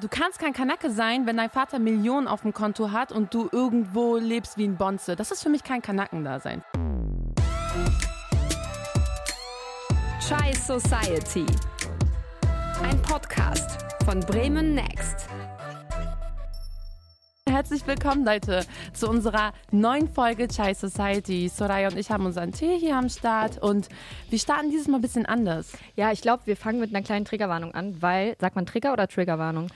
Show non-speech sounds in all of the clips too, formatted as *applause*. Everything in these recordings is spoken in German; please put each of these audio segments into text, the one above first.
Du kannst kein Kanake sein, wenn dein Vater Millionen auf dem Konto hat und du irgendwo lebst wie ein Bonze. Das ist für mich kein Kanaken-Dasein. Chai Society. Ein Podcast von Bremen Next. Herzlich willkommen, Leute, zu unserer neuen Folge Chai Society. Soraya und ich haben unseren Tee hier am Start und wir starten dieses Mal ein bisschen anders. Ja, ich glaube, wir fangen mit einer kleinen Triggerwarnung an, weil, sagt man Trigger oder Triggerwarnung?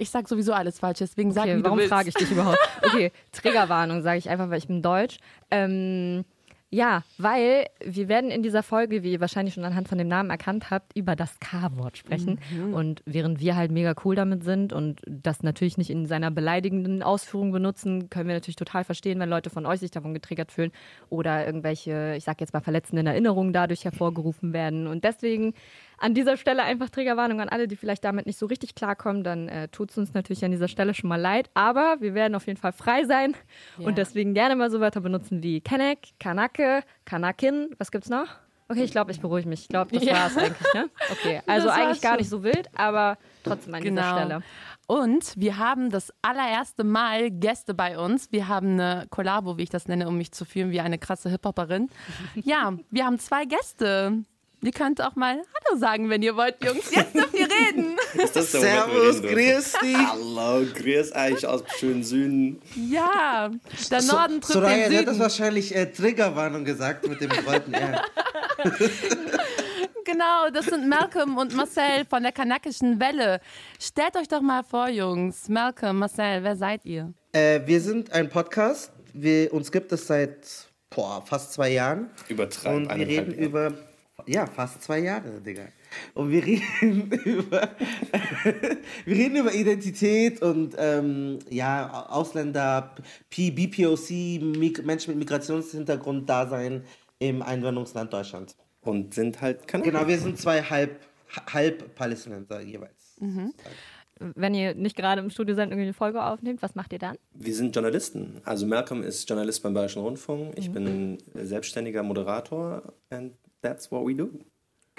Ich sag sowieso alles falsch, deswegen sag Okay, wie warum frage ich dich *laughs* überhaupt? Okay, Triggerwarnung sage ich einfach, weil ich bin deutsch. Ähm, ja, weil wir werden in dieser Folge, wie ihr wahrscheinlich schon anhand von dem Namen erkannt habt, über das K-Wort sprechen. Und während wir halt mega cool damit sind und das natürlich nicht in seiner beleidigenden Ausführung benutzen, können wir natürlich total verstehen, wenn Leute von euch sich davon getriggert fühlen oder irgendwelche, ich sag jetzt mal, verletzenden Erinnerungen dadurch hervorgerufen werden. Und deswegen an dieser Stelle einfach Triggerwarnung an alle, die vielleicht damit nicht so richtig klarkommen, dann äh, tut es uns natürlich an dieser Stelle schon mal leid. Aber wir werden auf jeden Fall frei sein Ja. und deswegen gerne mal so Wörter benutzen wie Kenneck, Kanake, Kanakin. Was gibt's noch? Okay, ich glaube, ich beruhige mich. Ich glaube, das Ja. war's eigentlich, ne? Okay, also Das eigentlich gar nicht so wild, aber trotzdem an dieser Genau. Stelle. Und wir haben das allererste Mal Gäste bei uns. Wir haben eine Kollabo, wie ich das nenne, um mich zu fühlen wie eine krasse Hip-Hopperin. Ja, wir haben zwei Gäste. Ihr könnt auch mal Hallo sagen, wenn ihr wollt, Jungs. Jetzt dürft ihr reden. *laughs* Ist das der Servus, grüß dich. Hallo, grüß euch aus dem schönen Süden. Ja, der So- Norden trifft Soraya, den der hat das Süden. wahrscheinlich äh, Triggerwarnung gesagt mit dem roten R. *laughs* Genau, das sind Malcolm und Marcel von der kanakischen Welle. Stellt euch doch mal vor, Jungs. Malcolm, Marcel, wer seid ihr? Äh, wir sind ein Podcast. Wir, uns gibt es seit boah, fast zwei Jahren. Übertreib Und wir reden über. Ja, fast zwei Jahre, Digga. Und wir reden *laughs* über. wir reden über Identität und ähm, ja, Ausländer, P, BPOC, Mig Menschen mit Migrationshintergrund, Dasein im Einwanderungsland Deutschland. Und sind halt Kanaken. Genau, wir sind zwei halb, halb Palästinenser jeweils. Wenn ihr nicht gerade im Studio seid und irgendwie eine Folge aufnehmt, was macht ihr dann? Wir sind Journalisten. Also Malcolm ist Journalist beim Bayerischen Rundfunk. Ich bin selbstständiger Moderator. That's what we do.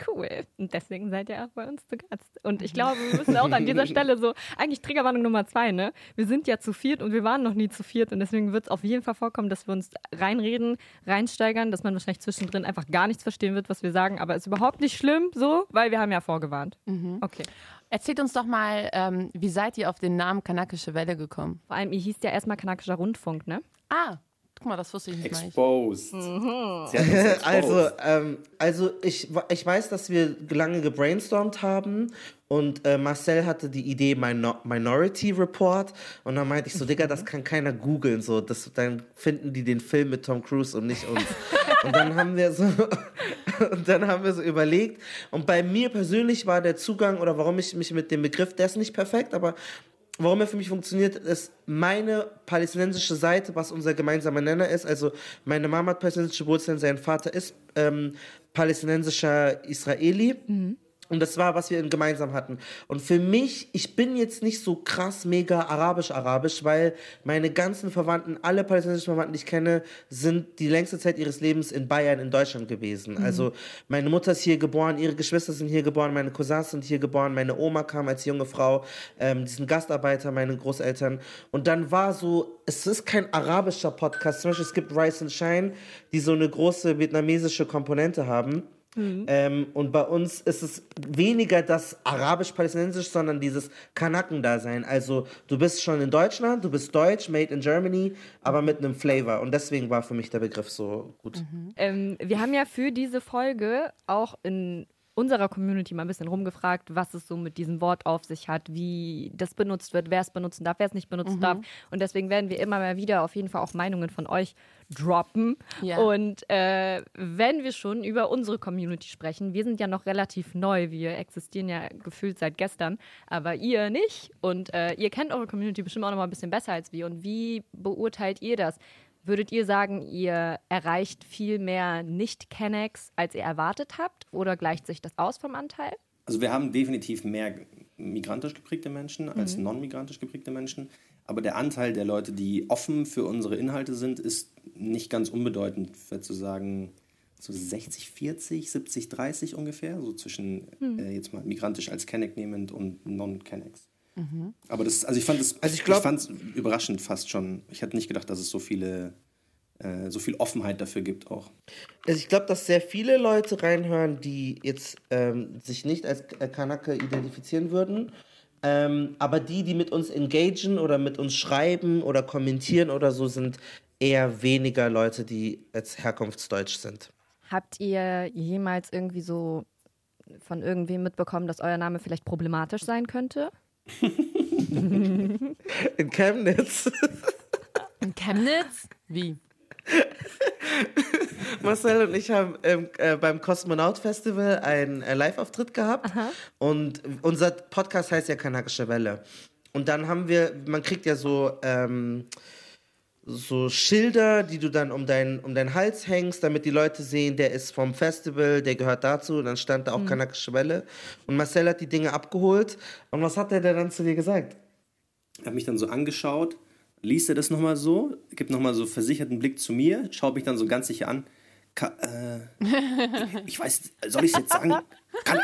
Cool. Und deswegen seid ihr auch bei uns zu Gast. Und ich glaube, wir müssen auch an dieser *laughs* Stelle so, eigentlich Triggerwarnung Nummer zwei, ne? Wir sind ja zu viert und wir waren noch nie zu viert und deswegen wird es auf jeden Fall vorkommen, dass wir uns reinreden, reinsteigern, dass man wahrscheinlich zwischendrin einfach gar nichts verstehen wird, was wir sagen. Aber ist überhaupt nicht schlimm so, weil wir haben ja vorgewarnt. Okay. Erzählt uns doch mal, ähm, wie seid ihr auf den Namen Kanakische Welle gekommen? Vor allem, ihr hießt ja erstmal kanakischer Rundfunk, ne? Ah, guck mal, das wusste ich nicht. Exposed. Mhm. Uns *laughs* exposed. Also, ähm, also ich, ich weiß, dass wir lange gebrainstormt haben und äh, Marcel hatte die Idee Minor Minority Report und dann meinte ich so, Digga, das kann keiner googeln, so, das, dann finden die den Film mit Tom Cruise und nicht uns. *laughs* und dann haben wir so, *laughs* und dann haben wir so überlegt und bei mir persönlich war der Zugang oder warum ich mich mit dem Begriff, der ist nicht perfekt, aber Warum er für mich funktioniert, ist meine palästinensische Seite, was unser gemeinsamer Nenner ist. Also meine Mama hat palästinensische Wurzeln, sein Vater ist ähm, palästinensischer Israeli. Und das war, was wir gemeinsam hatten. Und für mich, ich bin jetzt nicht so krass mega arabisch-arabisch, weil meine ganzen Verwandten, alle palästinensischen Verwandten, die ich kenne, sind die längste Zeit ihres Lebens in Bayern, in Deutschland gewesen. Also meine Mutter ist hier geboren, ihre Geschwister sind hier geboren, meine Cousins sind hier geboren, meine Oma kam als junge Frau, ähm, die sind Gastarbeiter, meine Großeltern. Und dann war so, es ist kein arabischer Podcast, zum Beispiel es gibt Rice and Shine, die so eine große vietnamesische Komponente haben. Ähm, und bei uns ist es weniger das arabisch-palästinensisch, sondern dieses Kanaken-Dasein. Also du bist schon in Deutschland, du bist deutsch, made in Germany, aber mit einem Flavor. Und deswegen war für mich der Begriff so gut. Ähm, wir haben ja für diese Folge auch in unserer Community mal ein bisschen rumgefragt, was es so mit diesem Wort auf sich hat, wie das benutzt wird, wer es benutzen darf, wer es nicht benutzen darf. Und deswegen werden wir immer mal wieder auf jeden Fall auch Meinungen von euch droppen. Ja. Und äh, wenn wir schon über unsere Community sprechen, wir sind ja noch relativ neu, wir existieren ja gefühlt seit gestern, aber ihr nicht. Und äh, ihr kennt eure Community bestimmt auch noch mal ein bisschen besser als wir. Und wie beurteilt ihr das? Würdet ihr sagen, ihr erreicht viel mehr Nicht-Kennex, als ihr erwartet habt? Oder gleicht sich das aus vom Anteil? Also wir haben definitiv mehr migrantisch geprägte Menschen als non-migrantisch geprägte Menschen. Aber der Anteil der Leute, die offen für unsere Inhalte sind, ist nicht ganz unbedeutend. Ich würde so sagen, so 60, 40, 70, 30 ungefähr. So zwischen äh, jetzt mal migrantisch als Kenneck nehmend und non-Kennex. Aber das, also ich fand es, Also ich glaub- fand's überraschend fast schon. Ich hätte nicht gedacht, dass es so viele, äh, so viel Offenheit dafür gibt auch. Also ich glaube, dass sehr viele Leute reinhören, die jetzt ähm, sich nicht als äh, Kanake identifizieren würden. Ähm, aber die, die mit uns engagieren oder mit uns schreiben oder kommentieren oder so, sind eher weniger Leute, die jetzt herkunftsdeutsch sind. Habt ihr jemals irgendwie so von irgendwem mitbekommen, dass euer Name vielleicht problematisch sein könnte? *laughs* In Chemnitz. In Chemnitz? Wie? *laughs* Marcel und ich haben ähm, äh, beim Kosmonaut Festival einen äh, Live-Auftritt gehabt. Und unser Podcast heißt ja Kanakische Welle. Und dann haben wir, man kriegt ja so, ähm, so Schilder, die du dann um, dein, um deinen Hals hängst, damit die Leute sehen, der ist vom Festival, der gehört dazu. Und dann stand da auch Kanakische Welle. Und Marcel hat die Dinge abgeholt. Und was hat er denn dann zu dir gesagt? Er hat mich dann so angeschaut, liest er das nochmal so, gibt nochmal so versicherten Blick zu mir, schaut mich dann so ganz sicher an. Ka äh, *laughs* ich weiß, soll ich es jetzt sagen? Kan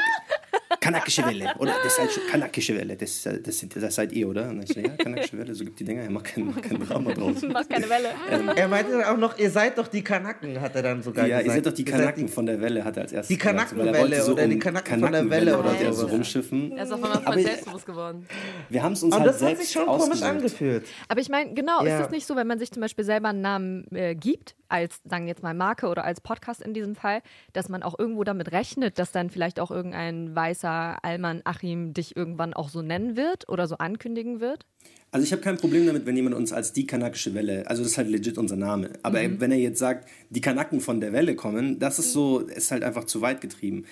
Kanakische Welle, oder? Das ist halt schon Kanakische Welle, das, äh, das, sind, das seid ihr, oder? Und ich so, ja, Kanakische Welle, so gibt die Dinger, er macht kein, kein Drama draus. *laughs* Mach keine Welle. Er meinte dann auch noch, ihr seid doch die Kanaken, hat er dann sogar Ja, gesagt. ihr seid doch die Kanaken von der Welle, hat er als erstes Die Kanackenwelle wollte oder die Kanaken von der Welle oder er so rumschiffen. Er ist auf einmal voll selbstbewusst geworden. Wir haben es uns Aber halt das hat selbst sich schon komisch angefühlt. Aber ich meine, genau, Ja. ist es nicht so, wenn man sich zum Beispiel selber einen Namen äh, gibt, als, sagen wir jetzt mal Marke oder als Podcast in diesem Fall, dass man auch irgendwo damit rechnet, dass dann vielleicht auch irgendein weißer Alman Achim dich irgendwann auch so nennen wird oder so ankündigen wird? Also ich habe kein Problem damit, wenn jemand uns als die kanakische Welle, also das ist halt legit unser Name. Aber wenn er jetzt sagt, die Kanaken von der Welle kommen, das ist so, ist halt einfach zu weit getrieben.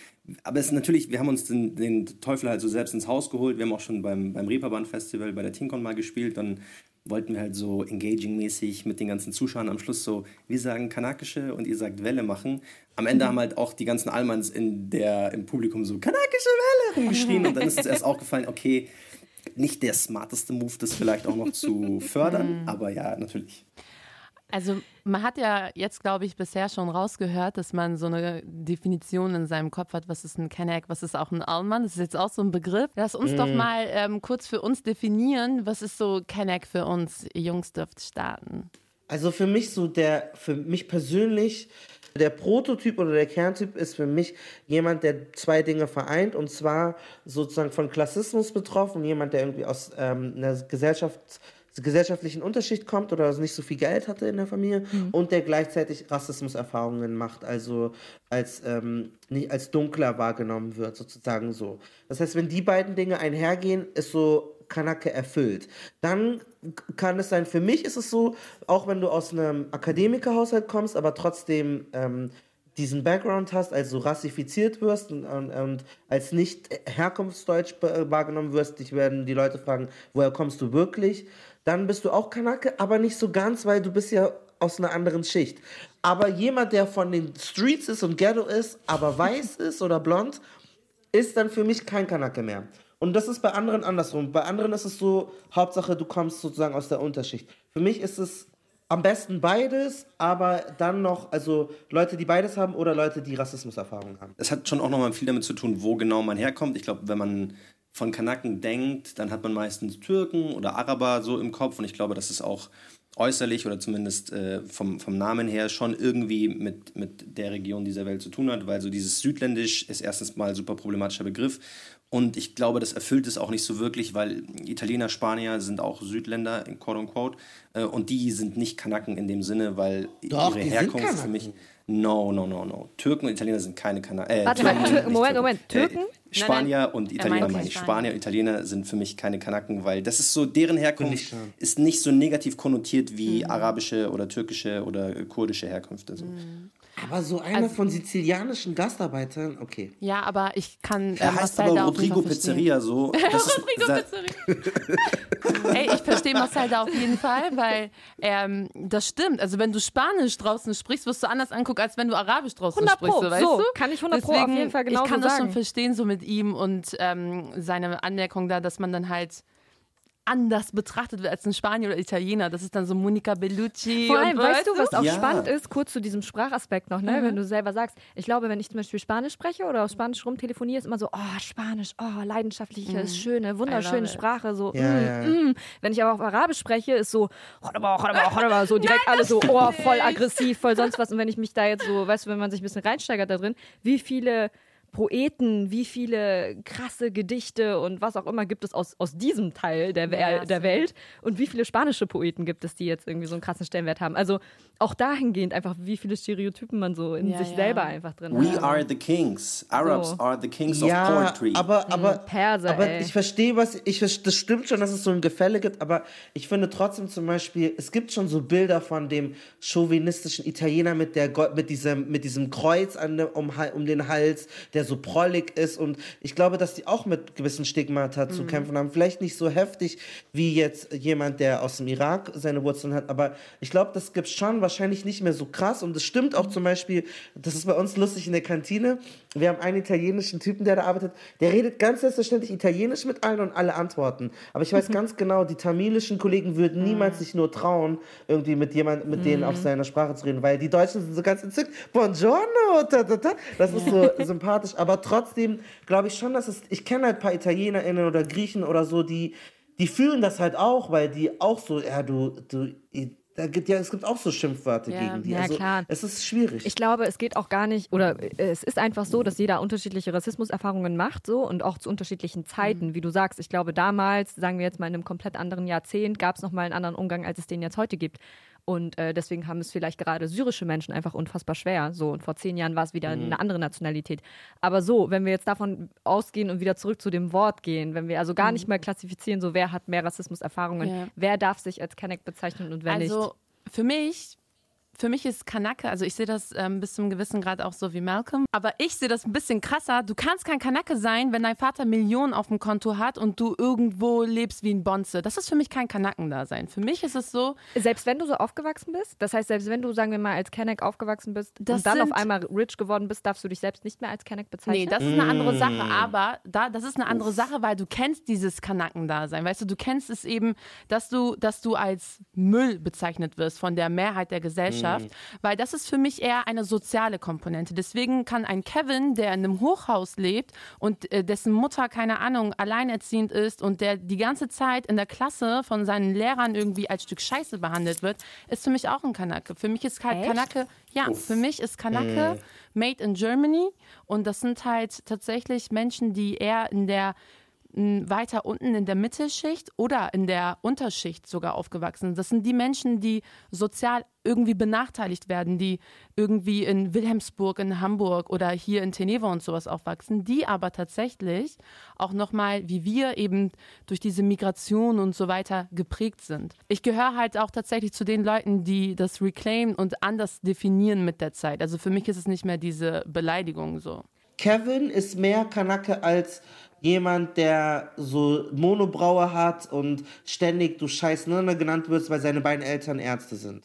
Aber es ist natürlich, wir haben uns den, den Teufel halt so selbst ins Haus geholt. Wir haben auch schon beim, beim Reeperbahn Festival bei der TinCon mal gespielt. Dann wollten wir halt so engaging-mäßig mit den ganzen Zuschauern am Schluss so, wir sagen kanakische und ihr sagt Welle machen. Am Ende haben halt auch die ganzen Almans in der, im Publikum so kanakische Welle rumgeschrien. *laughs* Und dann ist uns erst aufgefallen, okay, nicht der smarteste Move, das vielleicht auch noch zu *laughs* fördern, aber ja, natürlich. Also man hat ja jetzt, glaube ich, bisher schon rausgehört, dass man so eine Definition in seinem Kopf hat, was ist ein Kenneck, was ist auch ein Allmann. Das ist jetzt auch so ein Begriff. Lass uns doch mal ähm, kurz für uns definieren, was ist so Kenneck für uns? Ihr Jungs dürft starten. Also für mich so der, für mich persönlich, der Prototyp oder der Kerntyp ist für mich jemand, der zwei Dinge vereint und zwar sozusagen von Klassismus betroffen, jemand, der irgendwie aus ähm, einer Gesellschaft, gesellschaftlichen Unterschicht kommt oder also nicht so viel Geld hatte in der Familie und der gleichzeitig Rassismuserfahrungen macht, also als, ähm, nicht als dunkler wahrgenommen wird, sozusagen so. Das heißt, wenn die beiden Dinge einhergehen, ist so Kanake erfüllt. Dann kann es sein, für mich ist es so, auch wenn du aus einem Akademikerhaushalt kommst, aber trotzdem ähm, diesen Background hast, also rassifiziert wirst und, und, und als nicht herkunftsdeutsch wahrgenommen wirst, dich werden die Leute fragen, woher kommst du wirklich? Dann bist du auch Kanake, aber nicht so ganz, weil du bist ja aus einer anderen Schicht. Aber jemand, der von den Streets ist und Ghetto ist, aber weiß *laughs* ist oder blond, ist dann für mich kein Kanake mehr. Und das ist bei anderen andersrum. Bei anderen ist es so, Hauptsache du kommst sozusagen aus der Unterschicht. Für mich ist es am besten beides, aber dann noch, also Leute, die beides haben oder Leute, die Rassismuserfahrung haben. Es hat schon auch nochmal viel damit zu tun, wo genau man herkommt. Ich glaube, wenn man von Kanaken denkt, dann hat man meistens Türken oder Araber so im Kopf. Und ich glaube, das ist auch äußerlich oder zumindest äh, vom, vom Namen her schon irgendwie mit, mit der Region dieser Welt zu tun hat, weil so dieses Südländisch ist erstens mal ein super problematischer Begriff. Und ich glaube, das erfüllt es auch nicht so wirklich, weil Italiener, Spanier sind auch Südländer, in quote unquote. Äh, und die sind nicht Kanaken in dem Sinne, weil Doch, ihre Herkunft für mich. No, no, no, no. Türken und Italiener sind keine Kanaken. Äh, Warte mal, Türken, Tür- nicht Moment, Türken. Moment, Türken? Äh, Spanier und er Italiener meinte meine ich. Spanier. Und Italiener sind für mich keine Kanaken, weil das ist so, deren Herkunft ist nicht so negativ konnotiert wie arabische oder türkische oder kurdische Herkünfte. So. Aber so einer von sizilianischen Gastarbeitern, okay. Ja, aber ich kann. Äh, Er heißt Marcel aber Rodrigo. Pizzeria so. *laughs* Rodrigo Ey, ich verstehe Marcel da auf jeden Fall, weil ähm, das stimmt. Also wenn du Spanisch draußen sprichst, wirst du anders angucken, als wenn du Arabisch draußen 100 sprichst. Pro. So, weißt So, du? kann ich 100 Pro auf jeden Fall genauso Ich kann das sagen. schon verstehen, so mit ihm und ähm, seine Anmerkung da, dass man dann halt anders betrachtet wird als ein Spanier oder Italiener. Das ist dann so Monica Bellucci. Vor allem, und, weißt du, was auch Ja. spannend ist, kurz zu diesem Sprachaspekt noch, ne? wenn du selber sagst, ich glaube, wenn ich zum Beispiel Spanisch spreche oder auf Spanisch rumtelefoniere, ist immer so, oh, Spanisch, oh, leidenschaftliche, schöne, wunderschöne. Sprache, so, Ja, mm, ja. mm. Wenn ich aber auf Arabisch spreche, ist so, so direkt alle so, oh, voll aggressiv, voll sonst was. Und wenn ich mich da jetzt so, weißt du, wenn man sich ein bisschen reinsteigert da drin, wie viele Poeten, wie viele krasse Gedichte und was auch immer gibt es aus, aus diesem Teil der, Ja, der. Welt und wie viele spanische Poeten gibt es, die jetzt irgendwie so einen krassen Stellenwert haben. Also auch dahingehend einfach, wie viele Stereotypen man so in Ja, sich ja. selber einfach drin We hat. are the kings. Arabs So. are the kings Ja, of poetry. aber, aber, Perser, aber ey. ich verstehe, was ich das stimmt schon, dass es so ein Gefälle gibt, aber ich finde trotzdem zum Beispiel, es gibt schon so Bilder von dem chauvinistischen Italiener mit der mit diesem mit diesem Kreuz an um, um den Hals, der so prollig ist und ich glaube, dass die auch mit gewissen Stigmata zu kämpfen haben. Vielleicht nicht so heftig wie jetzt jemand, der aus dem Irak seine Wurzeln hat, aber ich glaube, das gibt schon wahrscheinlich nicht mehr so krass und es stimmt auch zum Beispiel, das ist bei uns lustig in der Kantine. Wir haben einen italienischen Typen, der da arbeitet, der redet ganz selbstverständlich Italienisch mit allen und alle antworten. Aber ich weiß ganz genau, die tamilischen Kollegen würden niemals sich nur trauen, irgendwie mit jemand, mit denen auf seiner Sprache zu reden, weil die Deutschen sind so ganz entzückt. Buongiorno, ta, ta, ta. das ist so sympathisch. Aber trotzdem glaube ich schon, dass es, ich kenne halt ein paar ItalienerInnen oder Griechen oder so, die, die fühlen das halt auch, weil die auch so, ja, du, du, da gibt ja, es gibt auch so Schimpfwörter Ja. gegen die. Ja, also, klar. Es ist schwierig. Ich glaube, es geht auch gar nicht, oder äh, es ist einfach so, dass jeder unterschiedliche Rassismuserfahrungen macht, so und auch zu unterschiedlichen Zeiten, wie du sagst. Ich glaube, damals, sagen wir jetzt mal in einem komplett anderen Jahrzehnt, gab es nochmal einen anderen Umgang, als es den jetzt heute gibt. Und äh, deswegen haben es vielleicht gerade syrische Menschen einfach unfassbar schwer. So, und vor zehn Jahren war es wieder eine andere Nationalität. Aber so, wenn wir jetzt davon ausgehen und wieder zurück zu dem Wort gehen, wenn wir also gar nicht mehr klassifizieren, so wer hat mehr Rassismuserfahrungen, Ja. wer darf sich als Kenneck bezeichnen und wer nicht. Also für mich, für mich ist Kanake, also ich sehe das ähm, bis zum gewissen Grad auch so wie Malcolm, aber ich sehe das ein bisschen krasser. Du kannst kein Kanake sein, wenn dein Vater Millionen auf dem Konto hat und du irgendwo lebst wie ein Bonze. Das ist für mich kein Kanaken-Dasein. Für mich ist es so, Selbst wenn du so aufgewachsen bist, das heißt, selbst wenn du, sagen wir mal, als Kenneck aufgewachsen bist und dann auf einmal rich geworden bist, darfst du dich selbst nicht mehr als Kenneck bezeichnen? Nee, das ist eine andere Sache. Aber da, das ist eine andere Sache, weil du kennst dieses Kanaken-Dasein. Weißt du, du kennst es eben, dass du, dass du als Müll bezeichnet wirst von der Mehrheit der Gesellschaft. Weil das ist für mich eher eine soziale Komponente. Deswegen kann ein Kevin, der in einem Hochhaus lebt und äh, dessen Mutter, keine Ahnung, alleinerziehend ist und der die ganze Zeit in der Klasse von seinen Lehrern irgendwie als Stück Scheiße behandelt wird, ist für mich auch ein Kanake. Für mich ist halt Echt? Kanake, ja, für mich ist Kanake made in Germany und das sind halt tatsächlich Menschen, die eher in der weiter unten in der Mittelschicht oder in der Unterschicht sogar aufgewachsen. Das sind die Menschen, die sozial irgendwie benachteiligt werden, die irgendwie in Wilhelmsburg, in Hamburg oder hier in Teneva und sowas aufwachsen, die aber tatsächlich auch nochmal, wie wir eben durch diese Migration und so weiter geprägt sind. Ich gehöre halt auch tatsächlich zu den Leuten, die das reclaimen und anders definieren mit der Zeit. Also für mich ist es nicht mehr diese Beleidigung so. Kevin ist mehr Kanake als jemand, der so Monobraue hat und ständig du scheiß Nirne genannt wirst, weil seine beiden Eltern Ärzte sind.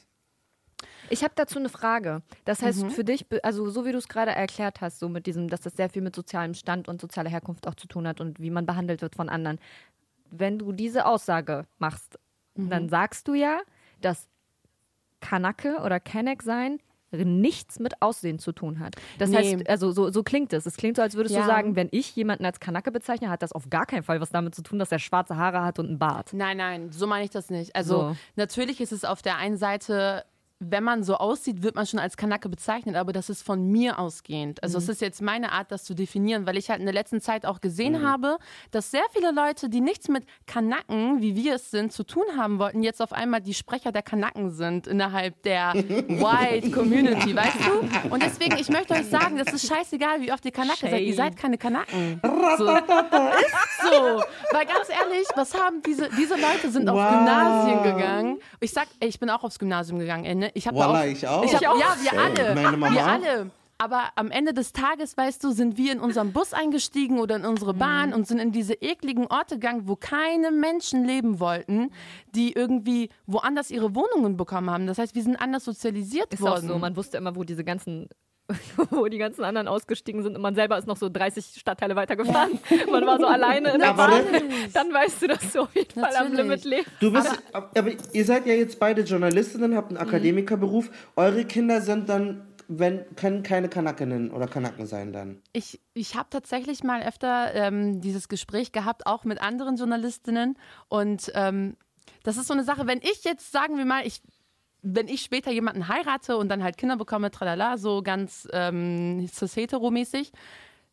Ich habe dazu eine Frage. Das heißt, für dich, also so wie du es gerade erklärt hast, so mit diesem, dass das sehr viel mit sozialem Stand und sozialer Herkunft auch zu tun hat und wie man behandelt wird von anderen. Wenn du diese Aussage machst, dann sagst du ja, dass Kanake oder Kenneck sein nichts mit Aussehen zu tun hat. Das Nee. heißt, also so, so klingt es. Es klingt so, als würdest Ja. du sagen, wenn ich jemanden als Kanake bezeichne, hat das auf gar keinen Fall was damit zu tun, dass er schwarze Haare hat und einen Bart. Nein, nein, so meine ich das nicht. Also So. natürlich ist es auf der einen Seite, wenn man so aussieht, wird man schon als Kanake bezeichnet, aber das ist von mir ausgehend. Also es ist jetzt meine Art, das zu definieren, weil ich halt in der letzten Zeit auch gesehen habe, dass sehr viele Leute, die nichts mit Kanaken, wie wir es sind, zu tun haben wollten, jetzt auf einmal die Sprecher der Kanaken sind innerhalb der *laughs* White Community, weißt du? *laughs* Und deswegen, ich möchte euch sagen, das ist scheißegal, wie oft ihr Kanake seid. Ihr Shame. seid keine Kanaken. So. Ist so. Weil ganz ehrlich, was haben diese, diese Leute sind auf Wow. Gymnasien gegangen. Ich sag, ich bin auch aufs Gymnasium gegangen, ey, ne? Ich hab Voila, auch, ich auch. Ich hab, Ich auch. Ja, wir alle. Wir alle. Aber am Ende des Tages, weißt du, sind wir in unseren Bus eingestiegen oder in unsere Bahn und sind in diese ekligen Orte gegangen, wo keine Menschen leben wollten, die irgendwie woanders ihre Wohnungen bekommen haben. Das heißt, wir sind anders sozialisiert Ist worden. auch so. Man wusste immer, wo diese ganzen *laughs* wo die ganzen anderen ausgestiegen sind und man selber ist noch so 30 Stadtteile weitergefahren. Man war so alleine in der Aber Bahn. dann- weißt du, dass du auf jeden Fall am Natürlich. Limit lebst. Du bist, aber ihr seid ja jetzt beide Journalistinnen, habt einen Akademikerberuf. Eure Kinder sind dann, wenn, können keine Kanakinnen oder Kanaken sein dann. Ich, ich habe tatsächlich mal öfter ähm, dieses Gespräch gehabt, auch mit anderen Journalistinnen. Und ähm, das ist so eine Sache, wenn ich jetzt, sagen wir mal, ich, wenn ich später jemanden heirate und dann halt Kinder bekomme, tralala, so ganz ähm, cis-hetero-mäßig,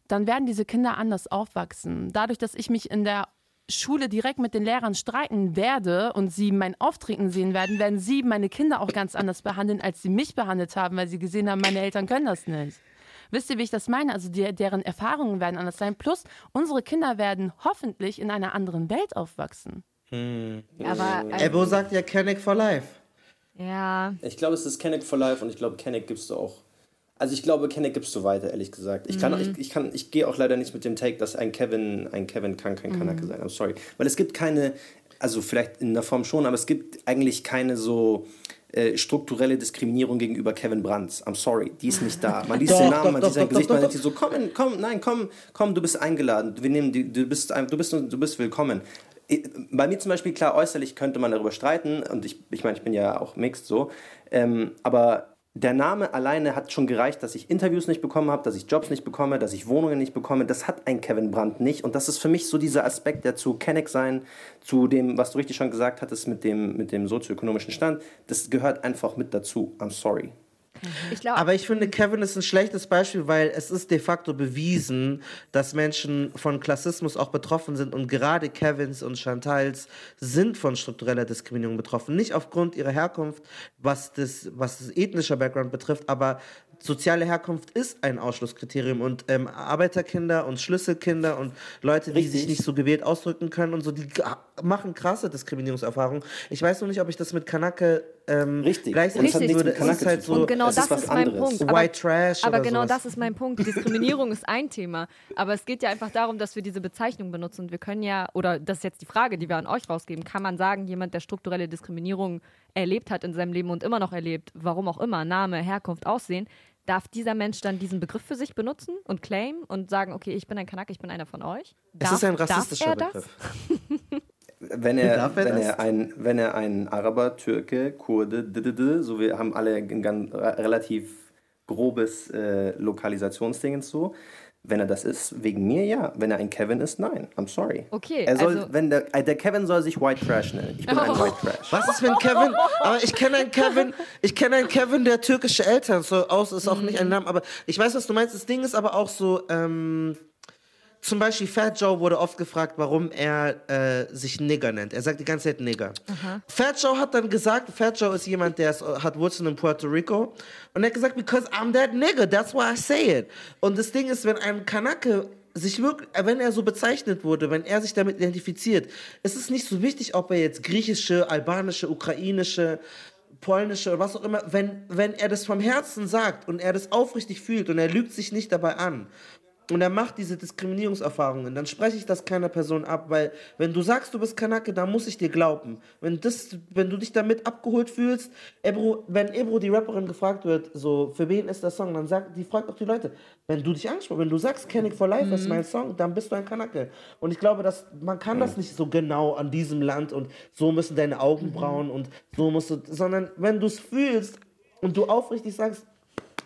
dann werden diese Kinder anders aufwachsen. Dadurch, dass ich mich in der Schule direkt mit den Lehrern streiten werde und sie mein Auftreten sehen werden, werden sie meine Kinder auch ganz anders behandeln, als sie mich behandelt haben, weil sie gesehen haben, meine Eltern können das nicht. Wisst ihr, wie ich das meine? Also die, deren Erfahrungen werden anders sein. Plus, unsere Kinder werden hoffentlich in einer anderen Welt aufwachsen. Aber Ebo sagt ja Kenneck for Life. Ja, Ich glaube, es ist Kenneck for Life und ich glaube, Kenneck gibst du auch. Also ich glaube, Kenneck gibst du weiter, ehrlich gesagt. Ich kann, ich, ich kann, ich gehe auch leider nicht mit dem Take, dass ein Kevin, ein Kevin kann kein Kanake sein. I'm sorry. Weil es gibt keine, also vielleicht in der Form schon, aber es gibt eigentlich keine so äh, strukturelle Diskriminierung gegenüber Kevin Brands. I'm sorry, die ist nicht da. Man liest *laughs* Doch, den Namen, doch, man sieht sein Gesicht, doch, man denkt so, komm, komm, nein, komm, komm, du bist eingeladen. Wir nehmen die, du bist, du bist, du bist willkommen. Bei mir zum Beispiel, klar, äußerlich könnte man darüber streiten und ich, ich meine, ich bin ja auch mixed so, ähm, aber der Name alleine hat schon gereicht, dass ich Interviews nicht bekommen habe, dass ich Jobs nicht bekomme, dass ich Wohnungen nicht bekomme. Das hat ein Kevin Brandt nicht. Und das ist für mich so dieser Aspekt, der zu Kenneck sein, zu dem, was du richtig schon gesagt hattest, mit dem, mit dem sozioökonomischen Stand, das gehört einfach mit dazu. I'm sorry. Ich glaube, Aber ich finde, Kevin ist ein schlechtes Beispiel, weil es ist de facto bewiesen, dass Menschen von Klassismus auch betroffen sind und gerade Kevins und Chantals sind von struktureller Diskriminierung betroffen. Nicht aufgrund ihrer Herkunft, was das, was das ethnische Background betrifft, aber soziale Herkunft ist ein Ausschlusskriterium und ähm, Arbeiterkinder und Schlüsselkinder und Leute, die sich Richtig. nicht so gewählt ausdrücken können und so, die machen krasse Diskriminierungserfahrungen. Ich weiß noch nicht, ob ich das mit Kanake ähm, Richtig. gleichsetzen das nichts würde. Es ist halt so, Und genau das ist ist mein anderes. Punkt. White Trash Aber genau sowas. das ist mein Punkt. Diskriminierung ist ein Thema. Aber es geht ja einfach darum, dass wir diese Bezeichnung benutzen. Und wir können ja, oder das ist jetzt die Frage, die wir an euch rausgeben, kann man sagen, jemand, der strukturelle Diskriminierung erlebt hat in seinem Leben und immer noch erlebt, warum auch immer, Name, Herkunft, Aussehen, darf dieser Mensch dann diesen Begriff für sich benutzen und claim und sagen, okay, ich bin ein Kanak, ich bin einer von euch? Es Darf, ist ein darf rassistischer er? Begriff. *laughs* Wenn er, Darf er wenn, das? er ein, wenn er ein Araber, Türke, Kurde, d -d -d, so wir haben alle ein ganz re- relativ grobes äh, Lokalisationsding so. Wenn er das ist, wegen mir ja. Wenn er ein Kevin ist, nein. I'm sorry. Okay, Er soll, also- wenn der, äh, der Kevin soll sich White Trash nennen. Ich bin ein White Trash. Was ist, wenn Kevin, aber ich kenne einen Kevin, ich kenne einen Kevin, der türkische Eltern, so aus, ist auch nicht ein Name, aber ich weiß, was du meinst. Das Ding ist aber auch so, ähm, zum Beispiel Fat Joe wurde oft gefragt, warum er äh, sich Nigger nennt. Er sagt die ganze Zeit Nigger. Fat Joe hat dann gesagt, Fat Joe ist jemand, der ist, hat Wurzeln in Puerto Rico. Und er hat gesagt, because I'm that nigger, that's why I say it. Und das Ding ist, wenn ein Kanake sich wirklich, äh, wenn er so bezeichnet wurde, wenn er sich damit identifiziert, ist es nicht so wichtig, ob er jetzt griechische, albanische, ukrainische, polnische oder was auch immer, wenn, wenn er das vom Herzen sagt und er das aufrichtig fühlt und er lügt sich nicht dabei an und er macht diese Diskriminierungserfahrungen, dann spreche ich das keiner Person ab, weil wenn du sagst, du bist Kanake, dann muss ich dir glauben. Wenn, das, wenn du dich damit abgeholt fühlst, Ebro, wenn Ebro, die Rapperin, gefragt wird, so, für wen ist der Song, dann sagt, die fragt auch die Leute, wenn du dich angesprochen, wenn du sagst, Kenny for Life ist mein Song, dann bist du ein Kanake. Und ich glaube, dass man kann das nicht so genau an diesem Land und so müssen deine Augenbrauen und so musst du, sondern wenn du es fühlst und du aufrichtig sagst,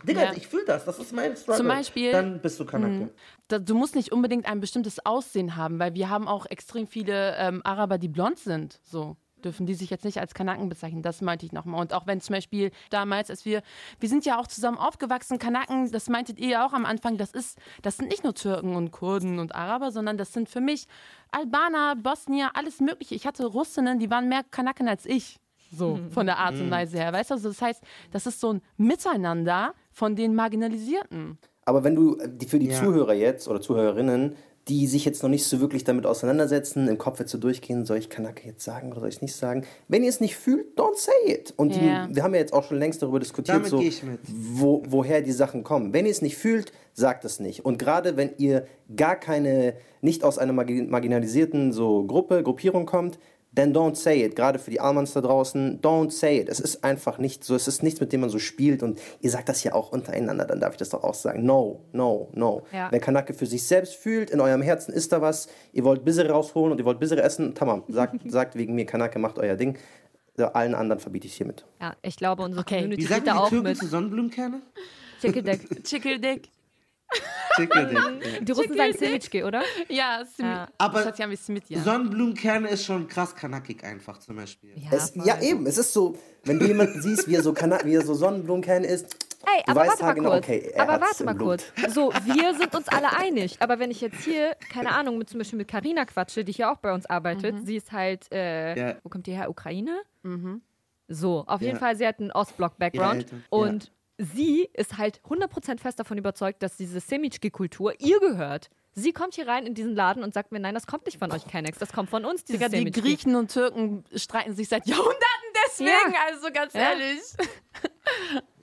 Digga, Ja. ich fühle das, das ist mein Struggle. Zum Beispiel- Dann bist du Kanake. Da, du musst nicht unbedingt ein bestimmtes Aussehen haben, weil wir haben auch extrem viele ähm, Araber, die blond sind. So dürfen die sich jetzt nicht als Kanaken bezeichnen. Das meinte ich nochmal. Und auch wenn zum Beispiel damals, als wir, wir sind ja auch zusammen aufgewachsen, Kanaken, das meintet ihr ja auch am Anfang, das ist, das sind nicht nur Türken und Kurden und Araber, sondern das sind für mich Albaner, Bosnier, alles Mögliche. Ich hatte Russinnen, die waren mehr Kanaken als ich. So, von der Art und Weise her. Weißt du, also das heißt, das ist so ein Miteinander von den Marginalisierten. Aber wenn du äh, die, für die Ja. Zuhörer jetzt oder Zuhörerinnen, die sich jetzt noch nicht so wirklich damit auseinandersetzen, im Kopf jetzt so durchgehen, soll ich Kanake jetzt sagen oder soll ich es nicht sagen? Wenn ihr es nicht fühlt, don't say it. Und Ja. die, wir haben ja jetzt auch schon längst darüber diskutiert, so. Wo, woher die Sachen kommen. Wenn ihr es nicht fühlt, sagt es nicht. Und gerade wenn ihr gar keine, nicht aus einer margi- marginalisierten so Gruppe, Gruppierung kommt, then don't say it. Gerade für die Almans da draußen, don't say it. Es ist einfach nicht so. Es ist nichts, mit dem man so spielt. Und ihr sagt das ja auch untereinander, dann darf ich das doch auch sagen. No, no, no. Ja. Wer Kanake für sich selbst fühlt, in eurem Herzen ist da was, ihr wollt Bissere rausholen und ihr wollt Bissere essen, tamam. Sagt, *laughs* sagt wegen mir, Kanake macht euer Ding. Allen anderen verbiete ich hiermit. Ja, ich glaube, unsere Okay. Wie Community sagen geht da die auch Türken mit. zu Sonnenblumenkerne? Chickeldeck. *laughs* Chickeldick. Ja. *laughs* Die Russen sagen Semichke, oder? Ja, Sim Ja. Aber das hat ja mit, ja. Sonnenblumenkerne ist schon krass kanakig einfach zum Beispiel. Es, voll. ja, eben. Es ist so, wenn du jemanden siehst, wie er so, Kana wie er so Sonnenblumenkern isst, Ey, du aber weißt warte mal haargenau, kurz. okay, er aber warte mal kurz. So, wir sind uns alle einig. Aber wenn ich jetzt hier, keine Ahnung, mit zum Beispiel mit Carina quatsche, die hier auch bei uns arbeitet, sie ist halt, äh, Ja. wo kommt die her? Ukraine? So, auf jeden Ja. Fall, sie hat einen Ostblock-Background. Eltern, Und sie ist halt 100% fest davon überzeugt, dass diese Semitschki-Kultur ihr gehört. Sie kommt hier rein in diesen Laden und sagt mir, nein, das kommt nicht von euch, Kennex, das kommt von uns, dieses Digga, die. Griechen und Türken streiten sich seit Jahrhunderten deswegen, Ja. also ganz Ja. ehrlich.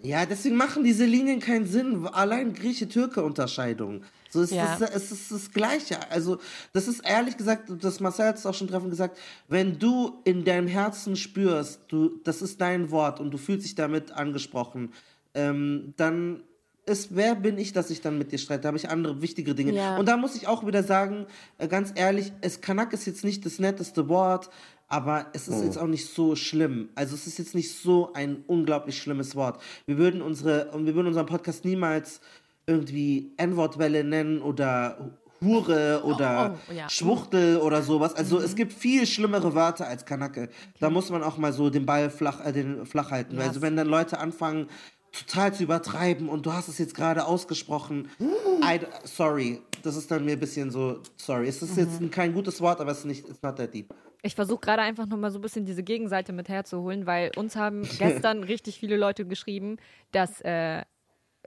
Ja, deswegen machen diese Linien keinen Sinn. Allein Grieche-Türke-Unterscheidung. So ist Ja. es, es ist das Gleiche. Also, das ist ehrlich gesagt, das Marcel hat es auch schon treffend gesagt, wenn du in deinem Herzen spürst, du, das ist dein Wort und du fühlst dich damit angesprochen, ähm, dann ist, wer bin ich, dass ich dann mit dir streite? Da habe ich andere wichtigere Dinge. Ja. Und da muss ich auch wieder sagen, äh, ganz ehrlich, es Kanak ist jetzt nicht das netteste Wort, aber es ist jetzt auch nicht so schlimm. Also es ist jetzt nicht so ein unglaublich schlimmes Wort. Wir würden unsere, und wir würden unseren Podcast niemals irgendwie N-Wortwelle nennen oder Hure oder oh, ja. Schwuchtel oder sowas. Also es gibt viel schlimmere Wörter als Kanake. Da muss man auch mal so den Ball flach, äh, den flach halten. Also wenn dann Leute anfangen, total zu übertreiben und du hast es jetzt gerade ausgesprochen. I, sorry, das ist dann mir ein bisschen so, sorry. Es ist jetzt kein gutes Wort, aber es ist nicht, it's not that deep. Ich versuche gerade einfach nochmal so ein bisschen diese Gegenseite mit herzuholen, weil uns haben *laughs* gestern richtig viele Leute geschrieben, dass, äh,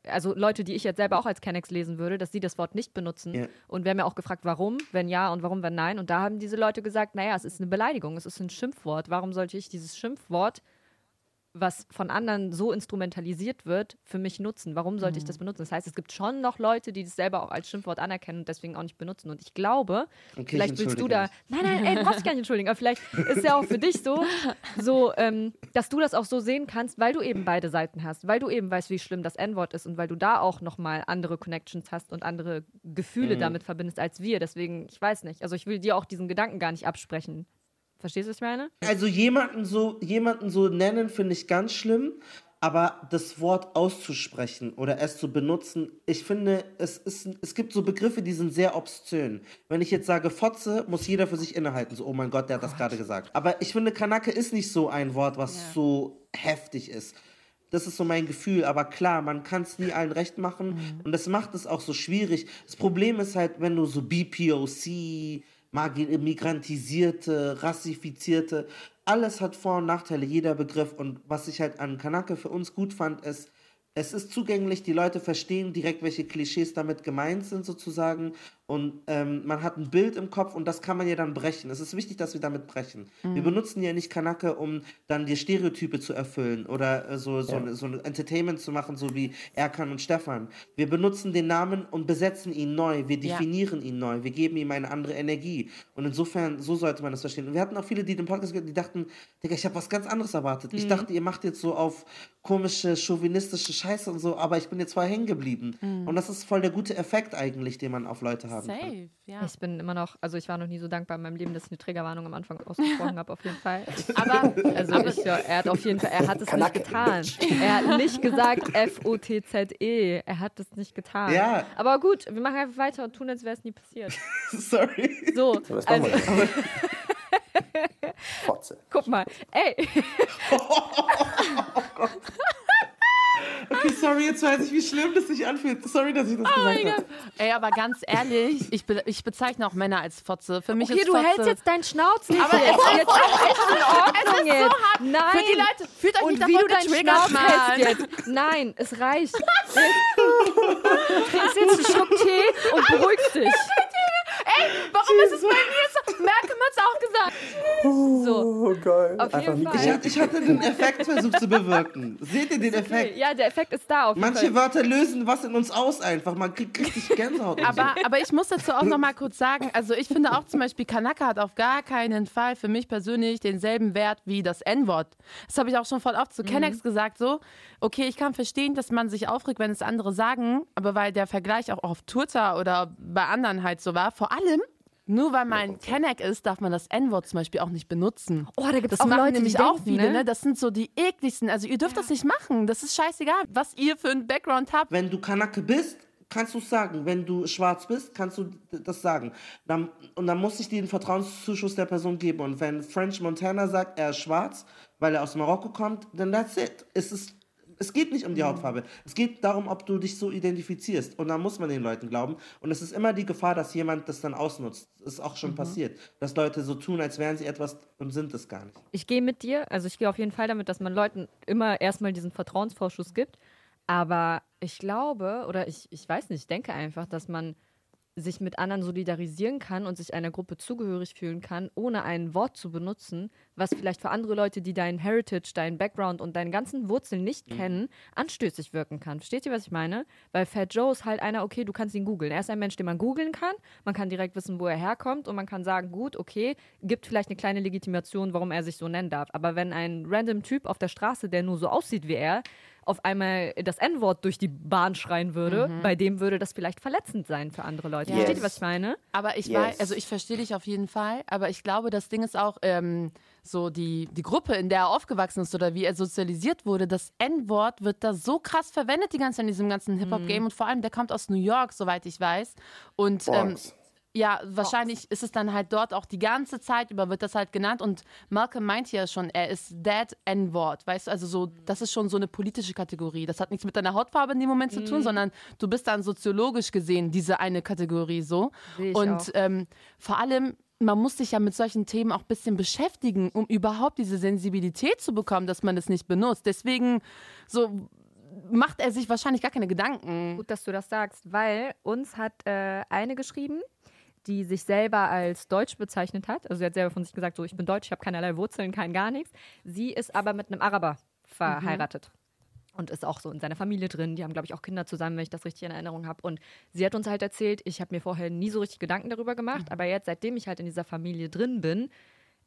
also Leute, die ich jetzt selber auch als Kennex lesen würde, dass sie das Wort nicht benutzen. Ja. Und wir haben ja auch gefragt, warum, wenn ja und warum, wenn nein. Und da haben diese Leute gesagt, naja, es ist eine Beleidigung, es ist ein Schimpfwort. Warum sollte ich dieses Schimpfwort was von anderen so instrumentalisiert wird, für mich nutzen. Warum sollte ich das benutzen? Das heißt, es gibt schon noch Leute, die das selber auch als Schimpfwort anerkennen und deswegen auch nicht benutzen. Und ich glaube, Okay, vielleicht ich willst du da. Nein, nein, ey, brauchst dich gar nicht entschuldigen, aber vielleicht ist ja auch für dich so, *laughs* so ähm, dass du das auch so sehen kannst, weil du eben beide Seiten hast, weil du eben weißt, wie schlimm das N-Wort ist und weil du da auch nochmal andere Connections hast und andere Gefühle damit verbindest als wir. Deswegen, ich weiß nicht. Also ich will dir auch diesen Gedanken gar nicht absprechen. Verstehst du, was ich meine? Also jemanden so, jemanden so nennen, finde ich ganz schlimm. Aber das Wort auszusprechen oder es zu benutzen, ich finde, es, ist, es gibt so Begriffe, die sind sehr obszön. Wenn ich jetzt sage Fotze, muss jeder für sich innehalten. So, oh mein Gott, der hat das gerade gesagt. Aber ich finde, Kanake ist nicht so ein Wort, was so heftig ist. Das ist so mein Gefühl. Aber klar, man kann es nie allen recht machen. Und das macht es auch so schwierig. Das Problem ist halt, wenn du so BPOC, migrantisierte, rassifizierte, alles hat Vor- und Nachteile, jeder Begriff. Und was ich halt an Kanake für uns gut fand, ist, es ist zugänglich, die Leute verstehen direkt, welche Klischees damit gemeint sind, sozusagen. Und ähm, man hat ein Bild im Kopf und das kann man ja dann brechen. Es ist wichtig, dass wir damit brechen. Wir benutzen ja nicht Kanake, um dann die Stereotype zu erfüllen oder äh, so, so, eine, so ein Entertainment zu machen, so wie Erkan und Stefan. Wir benutzen den Namen und besetzen ihn neu. Wir Ja. definieren ihn neu. Wir geben ihm eine andere Energie. Und insofern, so sollte man das verstehen. Und wir hatten auch viele, die den Podcast gehört, die dachten, Digga, ich habe was ganz anderes erwartet. Ich dachte, ihr macht jetzt so auf komische, chauvinistische Scheiße und so, aber ich bin jetzt voll hängen geblieben. Und das ist voll der gute Effekt eigentlich, den man auf Leute haben kann. Safe, ja. Ich bin immer noch, also ich war noch nie so dankbar in meinem Leben, dass ich eine Triggerwarnung am Anfang ausgesprochen habe, auf jeden Fall. *laughs* Aber, also ich, ja, er hat auf jeden Fall, er hat es nicht Kanake, getan. Er hat nicht gesagt F-O-T-Z-E. Er hat es nicht getan. Ja. Aber gut, wir machen einfach weiter und tun, als wäre es nie passiert. *laughs* Sorry. So, So, also? *laughs* Fotze. guck mal. Ey, Okay, sorry, jetzt weiß ich, wie schlimm das sich anfühlt. Sorry, dass ich das gesagt habe. Ey, aber ganz ehrlich, ich, be ich bezeichne auch Männer als Fotze. Für mich okay, ist du Fotze... hältst jetzt deinen Schnauz nicht. Aber jetzt, es ist jetzt ist echt in Ordnung jetzt. Nein. Für die Leute, fühlt euch und nicht wie davon du deinen Schnauz hältst jetzt. Nein, es reicht. Du trinkst jetzt einen Schluck Tee und beruhigst dich. Warum ist es bei mir so? Malcolm hat's auch gesagt. So, Oh, geil. auf jeden Ich, Fall. hatte- ich hatte den Effekt versucht zu bewirken. Seht ihr den Effekt? Ja, der Effekt ist da auf jeden Manche Fall. Wörter lösen was in uns aus einfach. Man kriegt richtig Gänsehaut. Aber, aber ich muss dazu auch noch mal kurz sagen, also ich finde auch zum Beispiel, Kanaka hat auf gar keinen Fall für mich persönlich denselben Wert wie das N-Wort. Das habe ich auch schon voll oft zu Kennex gesagt, so, okay, ich kann verstehen, dass man sich aufregt, wenn es andere sagen, aber weil der Vergleich auch auf Twitter oder bei anderen halt so war, vor allem, nur weil man Kenneck ist, darf man das N-Wort zum Beispiel auch nicht benutzen. Oh, da gibt's das auch machen Leute, nämlich die auch denken, viele, ne? Das sind so die ekligsten. Also ihr dürft das nicht machen. Das ist scheißegal, was ihr für einen Background habt. Wenn du Kanake bist, kannst du es sagen. Wenn du schwarz bist, kannst du das sagen. Dann, und dann muss ich dir den Vertrauenszuschuss der Person geben. Und wenn French Montana sagt, er ist schwarz, weil er aus Marokko kommt, dann that's it. Es, ist, es geht nicht um die Hautfarbe. Es geht darum, ob du dich so identifizierst. Und dann muss man den Leuten glauben. Und es ist immer die Gefahr, dass jemand das dann ausnutzt. Das ist auch schon passiert. Dass Leute so tun, als wären sie etwas und sind es gar nicht. Ich gehe mit dir, also ich gehe auf jeden Fall damit, dass man Leuten immer erstmal diesen Vertrauensvorschuss gibt. Aber ich glaube, oder ich, ich weiß nicht, ich denke einfach, dass man sich mit anderen solidarisieren kann und sich einer Gruppe zugehörig fühlen kann, ohne ein Wort zu benutzen, was vielleicht für andere Leute, die deinen Heritage, deinen Background und deine ganzen Wurzeln nicht kennen, anstößig wirken kann. Versteht ihr, was ich meine? Weil Fat Joe ist halt einer, okay, du kannst ihn googeln. Er ist ein Mensch, den man googeln kann. Man kann direkt wissen, wo er herkommt und man kann sagen, gut, okay, gibt vielleicht eine kleine Legitimation, warum er sich so nennen darf. Aber wenn ein random Typ auf der Straße, der nur so aussieht wie er, auf einmal das N-Wort durch die Bahn schreien würde, bei dem würde das vielleicht verletzend sein für andere Leute. Yes. Versteht ihr, was ich meine? Aber ich Yes. weiß, also ich verstehe dich auf jeden Fall, aber ich glaube, das Ding ist auch ähm, so die, die Gruppe, in der er aufgewachsen ist oder wie er sozialisiert wurde, das N-Wort wird da so krass verwendet die ganze Zeit in diesem ganzen Hip-Hop-Game und vor allem, der kommt aus New York, soweit ich weiß. Und ähm, Bronx. Ja, wahrscheinlich ist es dann halt dort auch die ganze Zeit über wird das halt genannt und Malcolm meint ja schon, er ist that N-Wort, weißt du, also so, das ist schon so eine politische Kategorie. Das hat nichts mit deiner Hautfarbe in dem Moment zu tun, sondern du bist dann soziologisch gesehen diese eine Kategorie so. Und ähm, vor allem man muss sich ja mit solchen Themen auch ein bisschen beschäftigen, um überhaupt diese Sensibilität zu bekommen, dass man es nicht benutzt. Deswegen so macht er sich wahrscheinlich gar keine Gedanken. Gut, dass du das sagst, weil uns hat äh, eine geschrieben, die sich selber als Deutsch bezeichnet hat. Also sie hat selber von sich gesagt, so ich bin Deutsch, ich habe keinerlei Wurzeln, kein gar nichts. Sie ist aber mit einem Araber verheiratet. Und ist auch so in seiner Familie drin. Die haben, glaube ich, auch Kinder zusammen, wenn ich das richtig in Erinnerung habe. Und sie hat uns halt erzählt, ich habe mir vorher nie so richtig Gedanken darüber gemacht, aber jetzt, seitdem ich halt in dieser Familie drin bin,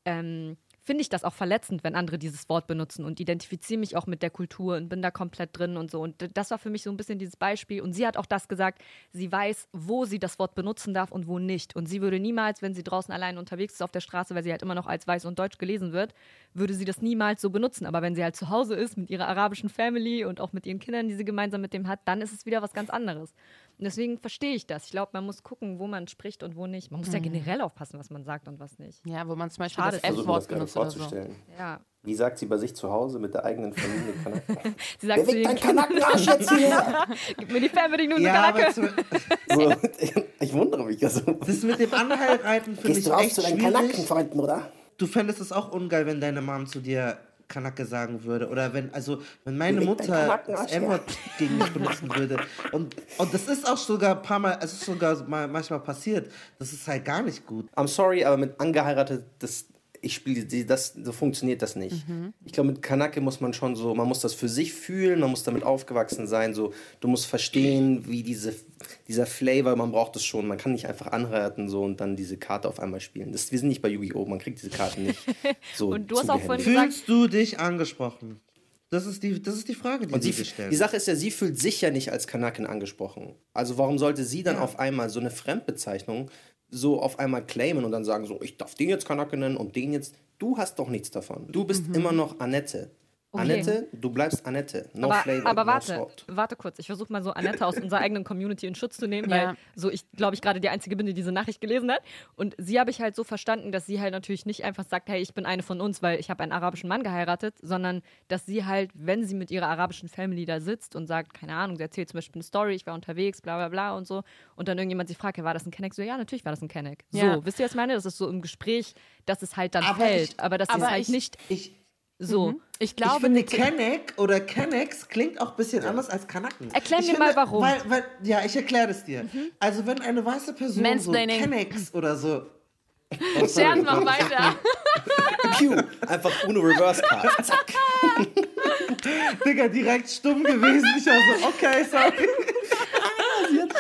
ähm, finde ich das auch verletzend, wenn andere dieses Wort benutzen und identifiziere mich auch mit der Kultur und bin da komplett drin und so. Und das war für mich so ein bisschen dieses Beispiel. Und sie hat auch das gesagt, sie weiß, wo sie das Wort benutzen darf und wo nicht. Und sie würde niemals, wenn sie draußen allein unterwegs ist auf der Straße, weil sie halt immer noch als weiß und deutsch gelesen wird, würde sie das niemals so benutzen. Aber wenn sie halt zu Hause ist mit ihrer arabischen Family und auch mit ihren Kindern, die sie gemeinsam mit dem hat, dann ist es wieder was ganz anderes. Und deswegen verstehe ich das. Ich glaube, man muss gucken, wo man spricht und wo nicht. Man muss ja generell aufpassen, was man sagt und was nicht. Ja, wo man zum Beispiel Schade. das F-Wort gerade benutzt oder so. Ja. Wie sagt sie bei sich zu Hause mit der eigenen Familie? *laughs* Kanaken? Sie sagt zu Beweg den dein Kindern, Kanackenarsch jetzt hier! *laughs* gib mir die nun, Ja, Kanake. aber zu, *laughs* So, ich wundere mich ja so. das mit dem Anheiraten finde ich Gehst du raus echt zu deinen schwierig. Kanackenfreunden, oder? Du fändest es auch ungeil, wenn deine Mom zu dir Kanake sagen würde. Oder wenn, also, wenn meine Leg Mutter das. M-Wort gegen mich benutzen würde. Und, und das ist auch sogar ein paar Mal, es ist sogar mal, manchmal passiert. Das ist halt gar nicht gut. I'm sorry, aber mit angeheiratet, das, ich spiele, das, so funktioniert das nicht. Ich glaube, mit Kanake muss man schon so, man muss das für sich fühlen, man muss damit aufgewachsen sein, so, du musst verstehen, wie diese, dieser Flavor, man braucht es schon, man kann nicht einfach anheiraten so und dann diese Karte auf einmal spielen. Das, wir sind nicht bei Yu-Gi-Oh!, man kriegt diese Karten nicht *laughs* so Und du hast auch vorhin gesagt- Fühlst du dich angesprochen? Das ist die, das ist die Frage, die Und sie stellen. die Sache ist ja, sie fühlt sich ja nicht als Kanakin angesprochen. Also warum sollte sie dann auf einmal so eine Fremdbezeichnung so auf einmal claimen und dann sagen so, ich darf den jetzt Kanakin nennen und den jetzt. Du hast doch nichts davon. Du bist Mhm. immer noch Annette. Annette, du bleibst Annette. No aber, flavor, aber no warte, salt. warte kurz. Ich versuche mal so Annette aus *coughs* unserer eigenen Community in Schutz zu nehmen, Ja. weil so ich glaube ich gerade die einzige bin, die diese Nachricht gelesen hat. Und sie habe ich halt so verstanden, dass sie halt natürlich nicht einfach sagt, hey, ich bin eine von uns, weil ich habe einen arabischen Mann geheiratet, sondern dass sie halt, wenn sie mit ihrer arabischen Family da sitzt und sagt, keine Ahnung, sie erzählt zum Beispiel eine Story, ich war unterwegs, bla bla bla und so, und dann irgendjemand sie fragt, ja, war das ein Kenneck? So, ja, natürlich war das ein Kenneck. So, Ja. wisst ihr, was ich meine? Das ist so im Gespräch, dass es halt dann Aber fällt, ich- aber dass sie es halt ich- nicht ich, so. Ich ich glaube, finde, mit- Kenneck oder Kennex klingt auch ein bisschen anders als Kanaken. Erklär ich mir mal, warum. Weil, weil, ja, ich erkläre es dir. Also, wenn eine weiße Person so. Kennex oder so Oh, sorry. Scherz, mach weiter. *laughs* Pew. Einfach Uno Reverse Card. *laughs* Zack. Digga, direkt stumm gewesen. Ich war so, okay, sorry. *laughs*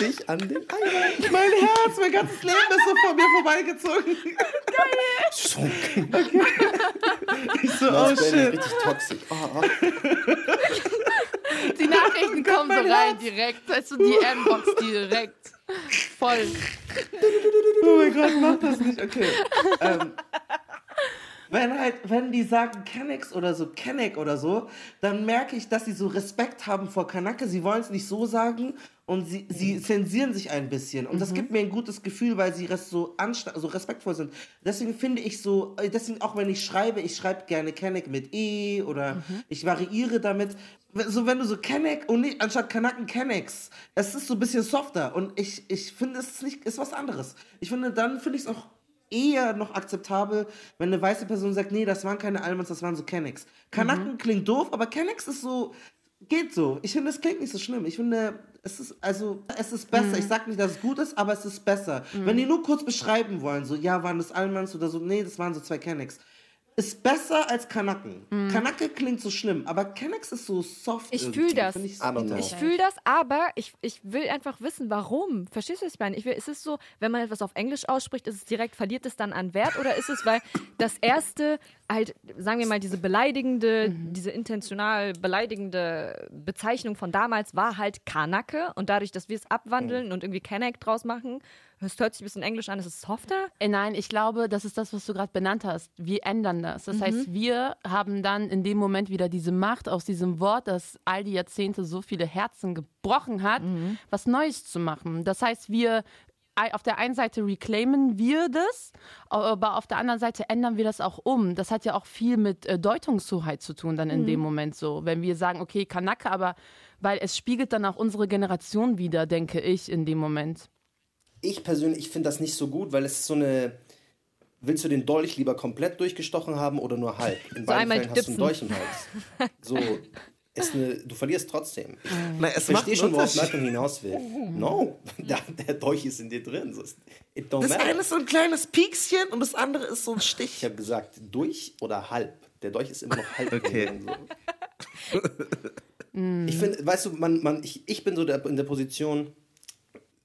Dich an den Eier. Mein Herz, mein ganzes Leben ist so von mir vorbeigezogen. So, Ich so, oh shit. richtig toxisch. Oh, oh. Die Nachrichten kommen so rein direkt. Weißt du, die M-Box direkt. Voll. Oh mein Gott, mach das nicht. Okay. Ähm, wenn halt, wenn die sagen Kennex oder so, Kenneck oder so, dann merke ich, dass sie so Respekt haben vor Kanake. Sie wollen es nicht so sagen und sie, sie zensieren sich ein bisschen. Und das gibt mir ein gutes Gefühl, weil sie so, so respektvoll sind. Deswegen finde ich so, äh, deswegen auch wenn ich schreibe, ich schreibe gerne Kenneck mit E oder ich variiere damit. So, wenn du so Kenneck und nicht, anstatt Kanaken Kennex, es ist so ein bisschen softer und ich, ich finde, es ist nicht, ist was anderes. Ich finde, dann finde ich es auch eher noch akzeptabel, wenn eine weiße Person sagt, nee, das waren keine Almans, das waren so Kennex. Kanaken klingt doof, aber Kennex ist so, geht so. Ich finde, es klingt nicht so schlimm. Ich finde, es ist, also, es ist besser. Ich sag nicht, dass es gut ist, aber es ist besser. Wenn die nur kurz beschreiben wollen, so, ja, waren das Almans oder so, nee, das waren so zwei Kennex. Ist besser als Kanaken. Kanake klingt so schlimm, aber Kennex ist so soft. Ich irgendwie. fühl das. Ich. Ich fühle das, aber ich, ich will einfach wissen, warum. Verstehst du, was ich meine? Ich will, ist es so, wenn man etwas auf Englisch ausspricht, ist es direkt, verliert es dann an Wert? Oder ist es, weil das erste, halt, sagen wir mal, diese beleidigende, diese intentional beleidigende Bezeichnung von damals war halt Kanake und dadurch, dass wir es abwandeln und irgendwie Kanak draus machen, es hört sich ein bisschen Englisch an, ist es softer? Äh, Nein, ich glaube, das ist das, was du gerade benannt hast. Wir ändern das. Das heißt, wir haben dann in dem Moment wieder diese Macht aus diesem Wort, das all die Jahrzehnte so viele Herzen gebrochen hat, was Neues zu machen. Das heißt, wir auf der einen Seite reclaimen wir das, aber auf der anderen Seite ändern wir das auch um. Das hat ja auch viel mit äh, Deutungshoheit zu tun dann in dem Moment so. Wenn wir sagen, okay, Kanake, aber weil es spiegelt dann auch unsere Generation wieder, denke ich, in dem Moment. Ich persönlich finde das nicht so gut, weil es ist so eine. Willst du den Dolch lieber komplett durchgestochen haben oder nur halb? In beiden einmal Fällen hast du einen dipsen. Dolch im Hals. So, ist eine, du verlierst trotzdem. Ich Na, es verstehe schon, worauf. Malcolm hinaus will. No, *laughs* der, der Dolch ist in dir drin. So it don't Das matter. eine ist so ein kleines Piekschen und das andere ist so ein Stich. Ich habe gesagt, durch oder halb. Der Dolch ist immer noch halb. Okay. drin, So. ich finde, weißt du, man, man, ich, ich bin so der, in der Position,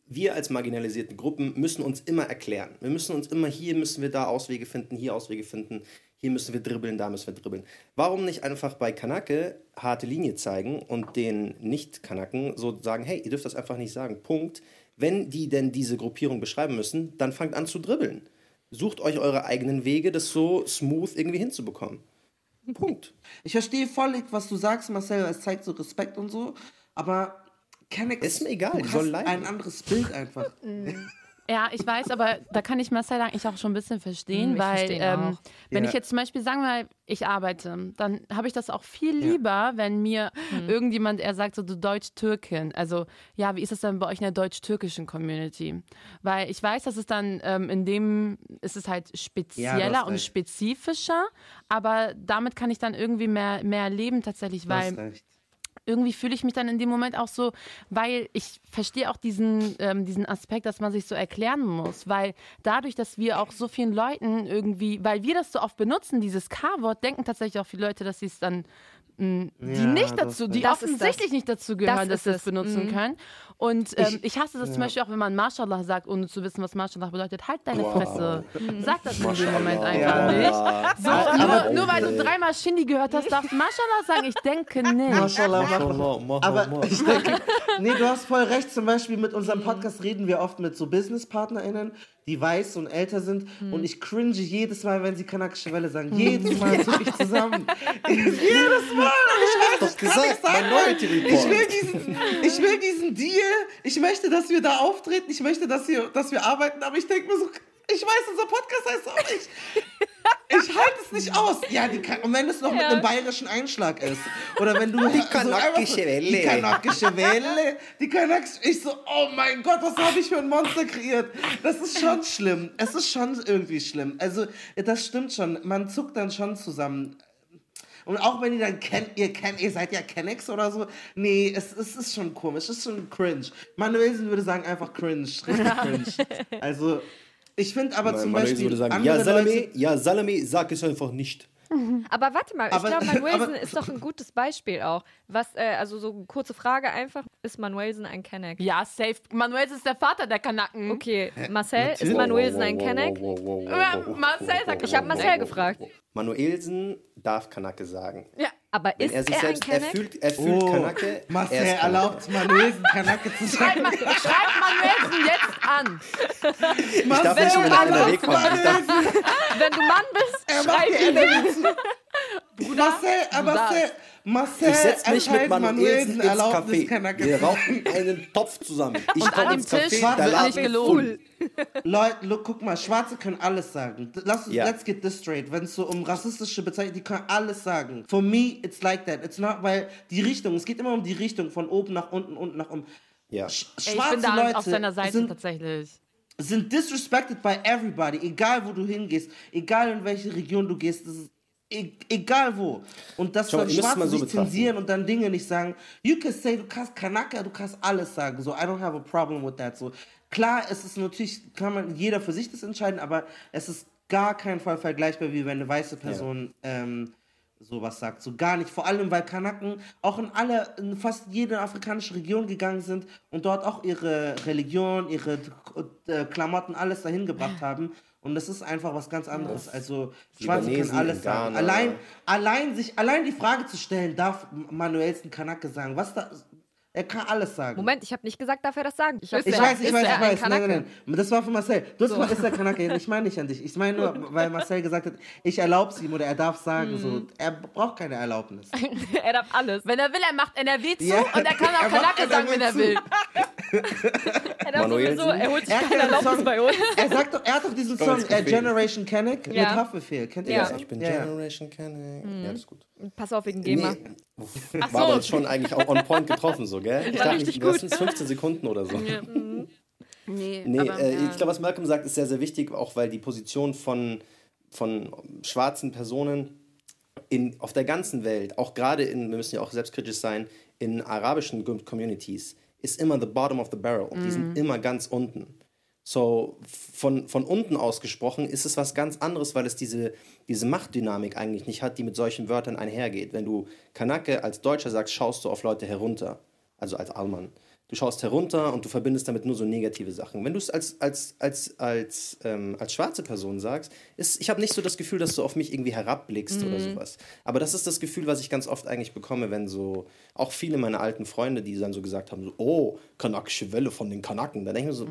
wir als marginalisierte Gruppen müssen uns immer erklären. Wir müssen uns immer, hier müssen wir da Auswege finden, hier Auswege finden, hier müssen wir dribbeln, da müssen wir dribbeln. Warum nicht einfach bei Kanake harte Linie zeigen und den Nicht-Kanaken so sagen, hey, ihr dürft das einfach nicht sagen, Punkt. Wenn die denn diese Gruppierung beschreiben müssen, dann fangt an zu dribbeln. Sucht euch eure eigenen Wege, das so smooth irgendwie hinzubekommen. Punkt. Ich verstehe voll, was du sagst, Marcel, es zeigt so Respekt und so, aber Kennex, Ist mir egal, du die hast soll leiden. ein anderes Bild einfach. *laughs* Ja, ich weiß, aber da kann ich Marcel eigentlich auch schon ein bisschen verstehen, Hm, ich weil verstehe ähm, auch. wenn Ja. ich jetzt zum Beispiel sagen wir mal, ich arbeite, dann habe ich das auch viel lieber, wenn mir Hm. irgendjemand, er sagt so, du Deutsch-Türkin, also ja, wie ist es dann bei euch in der deutsch-türkischen Community? Weil ich weiß, dass es dann ähm, in dem, ist es halt spezieller und recht. spezifischer, aber damit kann ich dann irgendwie mehr, mehr leben tatsächlich, Du hast weil recht. Irgendwie fühle ich mich dann in dem Moment auch so, weil ich verstehe auch diesen, ähm, diesen Aspekt, dass man sich so erklären muss, weil dadurch, dass wir auch so vielen Leuten irgendwie, weil wir das so oft benutzen, dieses K-Wort, denken tatsächlich auch viele Leute, dass sie es dann mh, die Ja, nicht das dazu, die Das offensichtlich das. nicht dazu gehören, Das dass sie es. benutzen Mhm. können. Und ähm, ich, hasse das zum Beispiel auch, wenn man Mashallah sagt, ohne zu wissen, was Mashallah bedeutet. Halt deine Wow. Fresse. Sag das in dem Moment einfach Ja. nicht. *laughs* So, Aber- nur, nur weil du dreimal Shindy gehört hast, darfst du Mashallah sagen. Ich denke nicht. Mashallah, mach Mashallah, Aber ich denke, nee, du hast voll recht. Zum Beispiel mit unserem Podcast reden wir oft mit so BusinesspartnerInnen, die weiß und älter sind. Und ich cringe jedes Mal, wenn sie kanakische Welle sagen. Jedes Mal *laughs* zucke ich zusammen. *laughs* jedes Mal. Ich weiß, ich kann nicht sagen. Ich will, diesen, ich will diesen Deal. Ich möchte, dass wir da auftreten. Ich möchte, dass wir, dass wir arbeiten. Aber ich denke mir so, ich weiß, unser Podcast heißt auch nicht. Ich *laughs* halte es nicht aus. Ja, die kann, und wenn es noch mit einem bayerischen Einschlag ist. Oder wenn du. Die kanakische Welle. Die kanakische Welle. Die kanakische. Ich so, oh mein Gott, was habe ich für ein Monster kreiert? Das ist schon schlimm. Es ist schon irgendwie schlimm. Also, das stimmt schon. Man zuckt dann schon zusammen. Und auch wenn ihr dann kennt, ihr kennt, ihr seid ja Kennex oder so. Nee, es, es ist schon komisch, es ist schon cringe. Manuelsen würde sagen einfach cringe, richtig cringe. Also, Ich finde aber zum Manuelsen Beispiel würde sagen, ja, Salome, Leute, ja, Salome, sag es einfach nicht. Aber warte mal, ich Aber- glaube, Manuelsen aber- ist doch ein gutes Beispiel auch. Was, äh, also so eine kurze Frage einfach, ist Manuelsen ein Kenneck? Ja, safe. Manuel ist der Vater der Kanaken. Okay, Marcel, ist. Manuelsen ein Kenneck? Marcel sagt- Ich habe Marcel gefragt. Manuelsen darf Kanake sagen. Ja. Aber Wenn ist er sich er ein selbst, er fühlt, er fühlt oh, Kanake. Marcel er ist erlaubt Manuelsen Kanake zu Schreib, sagen. Ma schreib Manuelsen jetzt an. Ich darf nicht in der NRW kommen. Wenn du Mann bist, Er schreib ihn. Zu. Marcel, äh, Marcel, Marcel ich setze mich mit Manuelsen ins Erlaubnis, Café. Wir rauchen einen Topf zusammen. Ich Und komme an dem ins Café, Laden nicht gelogen. Leute, look, guck mal, Schwarze können alles sagen. Lass Ja. let's get this straight. Wenn es so um rassistische Bezeichnungen, die können alles sagen. For me, it's like that. It's not, weil die Richtung, es geht immer um die Richtung, von oben nach unten, unten nach oben. Ja. Sch Ey, ich schwarze bin da Leute auf seiner Seite sind, tatsächlich. sind disrespected by everybody, egal wo du hingehst, egal in welche Region du gehst, das ist e egal wo. Und mal, dann Schwarze so sich zensieren und dann Dinge nicht sagen. You can say, du kannst Kanaka, du kannst alles sagen. So, I don't have a problem with that. So, klar, es ist natürlich, kann man jeder für sich das entscheiden, aber es ist gar keinen Fall vergleichbar, wie wenn eine weiße Person ähm, sowas sagt. So gar nicht. Vor allem, weil Kanaken auch in alle, in fast jede afrikanische Region gegangen sind und dort auch ihre Religion, ihre äh, Klamotten, alles dahin gebracht haben. Und das ist einfach was ganz anderes. Also Schwarze können alles sagen. Allein, allein, sich, allein die Frage zu stellen, darf Manuelsen Kanake sagen? Was da, er kann alles sagen. Moment, ich habe nicht gesagt, darf er das sagen. Ich, Ich weiß, ich weiß, ich weiß. Nein, nein, nein. Das war von Marcel. Du hast gesagt, ist der Kanake. Ich meine nicht an dich. Ich meine nur, weil Marcel gesagt hat, ich erlaube es ihm oder er darf sagen. So, Mhm. er braucht keine Erlaubnis. *laughs* er darf alles. Wenn er will, er macht NRW zu Ja, und er kann auch er Kanake sagen, wenn er will. *laughs* Er darf Manuelsen? sowieso, er holt sich Er hat keine Erlaubnis Song- bei uns. Er, sagt doch, er hat doch diesen Song, äh. Generation Kenneck Ja. mit Haftbefehl. Kennt ihr Ja. das? Ich bin Ja. Generation Kenneck. Ja, das ist gut. Pass auf wegen GEMA. Nee. War aber schon eigentlich auch on point getroffen, so, gell? Ich dachte, das sind 15 Sekunden oder so. *laughs* Nee, Nee, aber, äh, ja. ich glaube, was Malcolm sagt, ist sehr, sehr wichtig, auch weil die Position von, von schwarzen Personen in, auf der ganzen Welt, auch gerade in, wir müssen ja auch selbstkritisch sein, in arabischen Com- Communities, ist immer the bottom of the barrel. Die sind immer ganz unten. So, von, von unten aus gesprochen ist es was ganz anderes, weil es diese, diese Machtdynamik eigentlich nicht hat, die mit solchen Wörtern einhergeht. Wenn du Kanake als Deutscher sagst, schaust du auf Leute herunter, also als Allmann. Du schaust herunter und du verbindest damit nur so negative Sachen. Wenn du es als, als, als, als, ähm, als schwarze Person sagst, ist, ich habe nicht so das Gefühl, dass du auf mich irgendwie herabblickst oder sowas. Aber das ist das Gefühl, was ich ganz oft eigentlich bekomme, wenn so, auch viele meiner alten Freunde, die dann so gesagt haben, so, oh, kanakische Welle von den Kanaken. Dann denke ich mir so,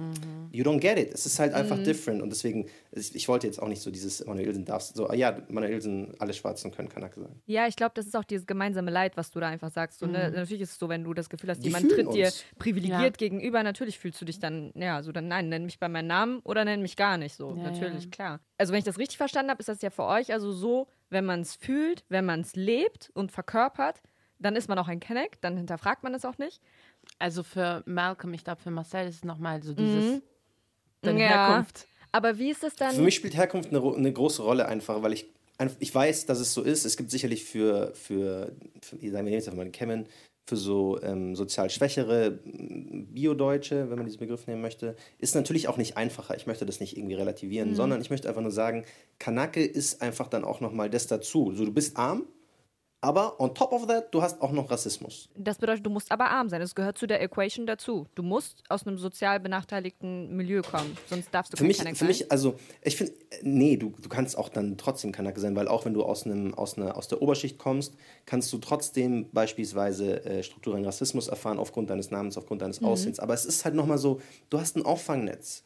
you don't get it. Es ist halt einfach different. Und deswegen, ich, ich wollte jetzt auch nicht so dieses Manuelsen darfst, so, ah ja, Manuelsen, alle Schwarzen können Kanake sein. Ja, ich glaube, das ist auch dieses gemeinsame Leid, was du da einfach sagst. So, ne? Natürlich ist es so, wenn du das Gefühl hast, Die jemand tritt dir uns. Privilegiert Ja. gegenüber, natürlich fühlst du dich dann, ja, so dann, nein, nenn mich bei meinem Namen oder nenn mich gar nicht so. Ja, natürlich, ja. klar. Also, wenn ich das richtig verstanden habe, ist das ja für euch also so, wenn man es fühlt, wenn man es lebt und verkörpert, dann ist man auch ein Kenneck, dann hinterfragt man es auch nicht. Also für Malcolm, ich glaube, für Marcel ist es nochmal so dieses, deine Ja. Herkunft. Aber wie ist es dann? Für mich spielt Herkunft eine, eine große Rolle einfach, weil ich, ich weiß, dass es so ist. Es gibt sicherlich für, für, für sagen wir jetzt einfach mal den Kevin, für so ähm, sozial schwächere Bio-Deutsche, wenn man diesen Begriff nehmen möchte, ist natürlich auch nicht einfacher. Ich möchte das nicht irgendwie relativieren, sondern ich möchte einfach nur sagen, Kanake ist einfach dann auch nochmal das dazu. So, du bist arm, aber on top of that, du hast auch noch Rassismus. Das bedeutet, du musst aber arm sein. Das gehört zu der Equation dazu. Du musst aus einem sozial benachteiligten Milieu kommen, sonst darfst du Für kein mich, Kenneck für sein. mich, also ich finde, nee, du, du kannst auch dann trotzdem Kanake sein, weil auch wenn du aus, einem, aus, einer, aus der Oberschicht kommst, kannst du trotzdem beispielsweise äh, strukturellen Rassismus erfahren aufgrund deines Namens, aufgrund Mhm. deines Aussehens. Aber es ist halt nochmal so, du hast ein Auffangnetz.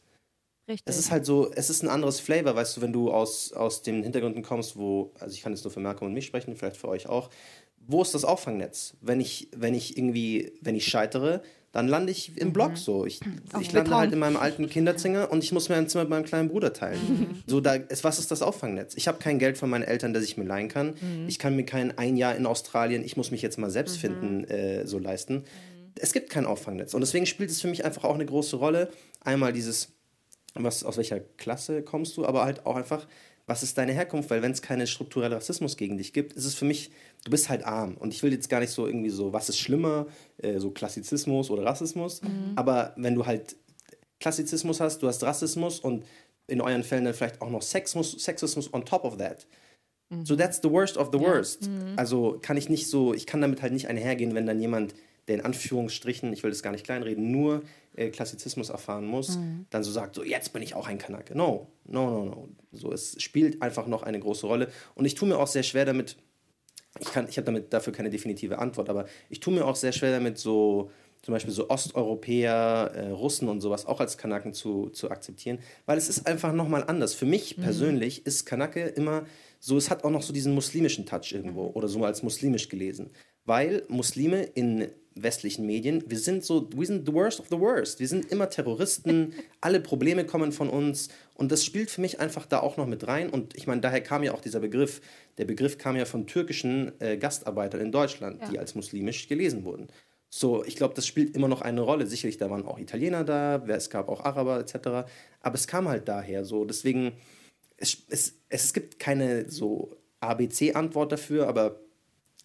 Richtig. Es ist halt so, es ist ein anderes Flavor, weißt du, wenn du aus, aus den Hintergründen kommst, wo, also ich kann jetzt nur für Malcolm und mich sprechen, vielleicht für euch auch. Wo ist das Auffangnetz? Wenn ich, wenn ich irgendwie, wenn ich scheitere, dann lande ich im Block so. Ich, ich lande halt in meinem alten *laughs* Kinderzimmer und ich muss mir ein Zimmer mit meinem kleinen Bruder teilen. So, da, es, was ist das Auffangnetz? Ich habe kein Geld von meinen Eltern, das ich mir leihen kann. Ich kann mir kein ein Jahr in Australien, ich muss mich jetzt mal selbst finden, äh, so leisten. Es gibt kein Auffangnetz. Und deswegen spielt es für mich einfach auch eine große Rolle. Einmal dieses, was, aus welcher Klasse kommst du, aber halt auch einfach, was ist deine Herkunft? Weil wenn es keinen strukturellen Rassismus gegen dich gibt, ist es für mich, du bist halt arm. Und ich will jetzt gar nicht so irgendwie so, was ist schlimmer, äh, so Klassizismus oder Rassismus. Aber wenn du halt Klassizismus hast, du hast Rassismus und in euren Fällen dann vielleicht auch noch Sexismus, Sexismus on top of that. So that's the worst of the worst. Also kann ich nicht so, ich kann damit halt nicht einhergehen, wenn dann jemand, der in Anführungsstrichen, ich will das gar nicht kleinreden, nur äh, Klassizismus erfahren muss, dann so sagt, so jetzt bin ich auch ein Kanake. No, no, no, no. So, es spielt einfach noch eine große Rolle. Und ich tue mir auch sehr schwer damit, ich, kann, ich habe damit dafür keine definitive Antwort, aber ich tue mir auch sehr schwer damit, so zum Beispiel so Osteuropäer, äh, Russen und sowas auch als Kanaken zu, zu akzeptieren, weil es ist einfach nochmal anders. Für mich persönlich ist Kanake immer so, es hat auch noch so diesen muslimischen Touch irgendwo oder so als muslimisch gelesen, weil Muslime in westlichen Medien, wir sind so, wir sind the worst of the worst. Wir sind immer Terroristen, *laughs* alle Probleme kommen von uns und das spielt für mich einfach da auch noch mit rein und ich meine, daher kam ja auch dieser Begriff, der Begriff kam ja von türkischen äh, Gastarbeitern in Deutschland, die als muslimisch gelesen wurden. So, ich glaube, das spielt immer noch eine Rolle. Sicherlich, da waren auch Italiener da, es gab auch Araber etc. Aber es kam halt daher so. Deswegen, es, es, es gibt keine so ABC-Antwort dafür, aber